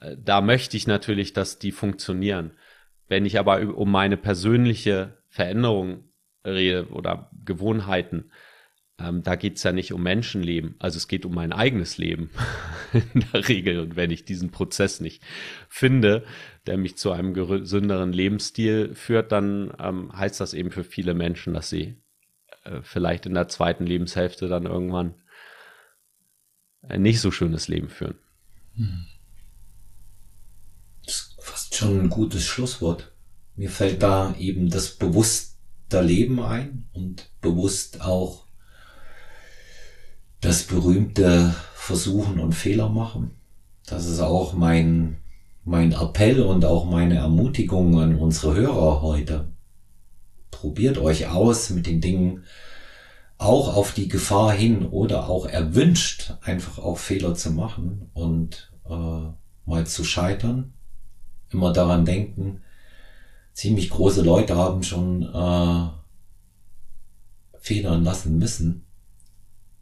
äh, da möchte ich natürlich, dass die funktionieren. Wenn ich aber um meine persönliche Veränderung rede oder Gewohnheiten, ähm, da geht's ja nicht um Menschenleben. Also es geht um mein eigenes Leben in der Regel. Und wenn ich diesen Prozess nicht finde, der mich zu einem gesünderen Lebensstil führt, dann ähm, heißt das eben für viele Menschen, dass sie vielleicht in der zweiten Lebenshälfte dann irgendwann ein nicht so schönes Leben führen. Hm schon ein gutes Schlusswort. Mir fällt da eben das bewusste Leben ein und bewusst auch das berühmte Versuchen und Fehler machen. Das ist auch mein, mein Appell und auch meine Ermutigung an unsere Hörer heute. Probiert euch aus mit den Dingen auch auf die Gefahr hin oder auch erwünscht, einfach auch Fehler zu machen und äh, mal zu scheitern. Immer daran denken, ziemlich große Leute haben schon äh, federn lassen müssen,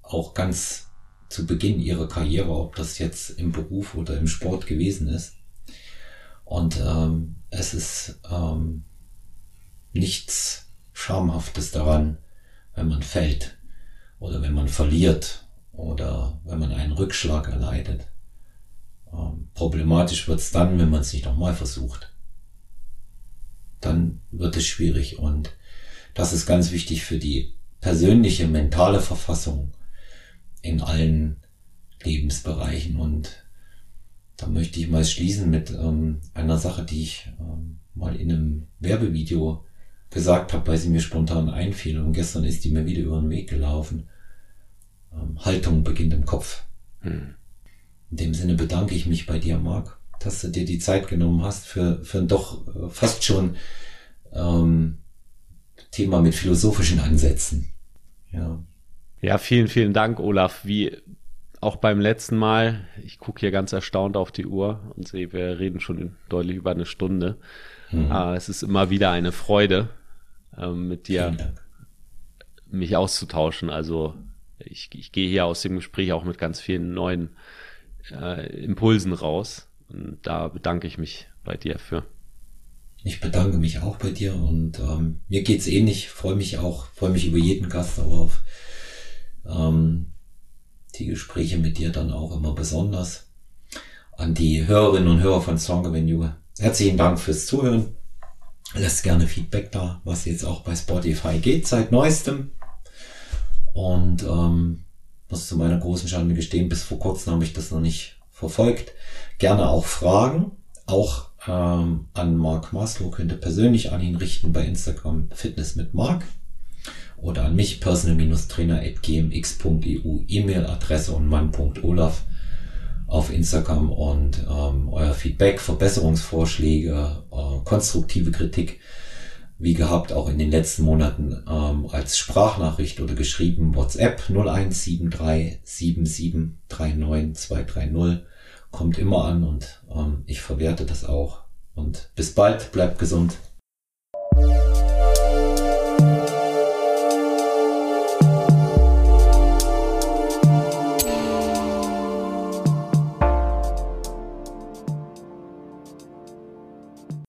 auch ganz zu Beginn ihrer Karriere, ob das jetzt im Beruf oder im Sport gewesen ist. Und ähm, es ist ähm, nichts Schamhaftes daran, wenn man fällt oder wenn man verliert oder wenn man einen Rückschlag erleidet. Ähm, problematisch wird es dann, wenn man es nicht nochmal versucht. Dann wird es schwierig und das ist ganz wichtig für die persönliche mentale Verfassung in allen Lebensbereichen und da möchte ich mal schließen mit ähm, einer Sache, die ich ähm, mal in einem Werbevideo gesagt habe, weil sie mir spontan einfiel und gestern ist die mir wieder über den Weg gelaufen. Ähm, Haltung beginnt im Kopf. Hm. In dem Sinne bedanke ich mich bei dir, Marc, dass du dir die Zeit genommen hast für, für ein doch äh, fast schon ähm, Thema mit philosophischen Ansätzen. Ja. Ja, vielen, vielen Dank, Olaf. Wie auch beim letzten Mal, ich gucke hier ganz erstaunt auf die Uhr und sehe, wir reden schon deutlich über eine Stunde. Mhm. Es ist immer wieder eine Freude, äh, mit dir mich auszutauschen. Also ich, ich gehe hier aus dem Gespräch auch mit ganz vielen neuen äh, Impulsen raus. Und da bedanke ich mich bei dir für. Ich bedanke mich auch bei dir und ähm, mir geht's ähnlich. Freue mich auch, freue mich über jeden Gast, aber auf ähm, die Gespräche mit dir dann auch immer besonders. An die Hörerinnen und Hörer von Song Avenue. Herzlichen Dank fürs Zuhören. Lasst gerne Feedback da, was jetzt auch bei Spotify geht seit neuestem. Und ähm, muss zu meiner großen Schande gestehen, bis vor kurzem habe ich das noch nicht verfolgt. Gerne auch Fragen, auch ähm, an Mark Maslow könnt ihr persönlich an ihn richten bei Instagram Fitness mit Mark oder an mich personal-trainer.gmx.eu E-Mail-Adresse und mann.olaf auf Instagram und ähm, euer Feedback, Verbesserungsvorschläge, äh, konstruktive Kritik, wie gehabt, auch in den letzten Monaten ähm, als Sprachnachricht oder geschrieben WhatsApp 01737739230 kommt immer an und ähm, ich verwerte das auch. Und bis bald, bleibt gesund.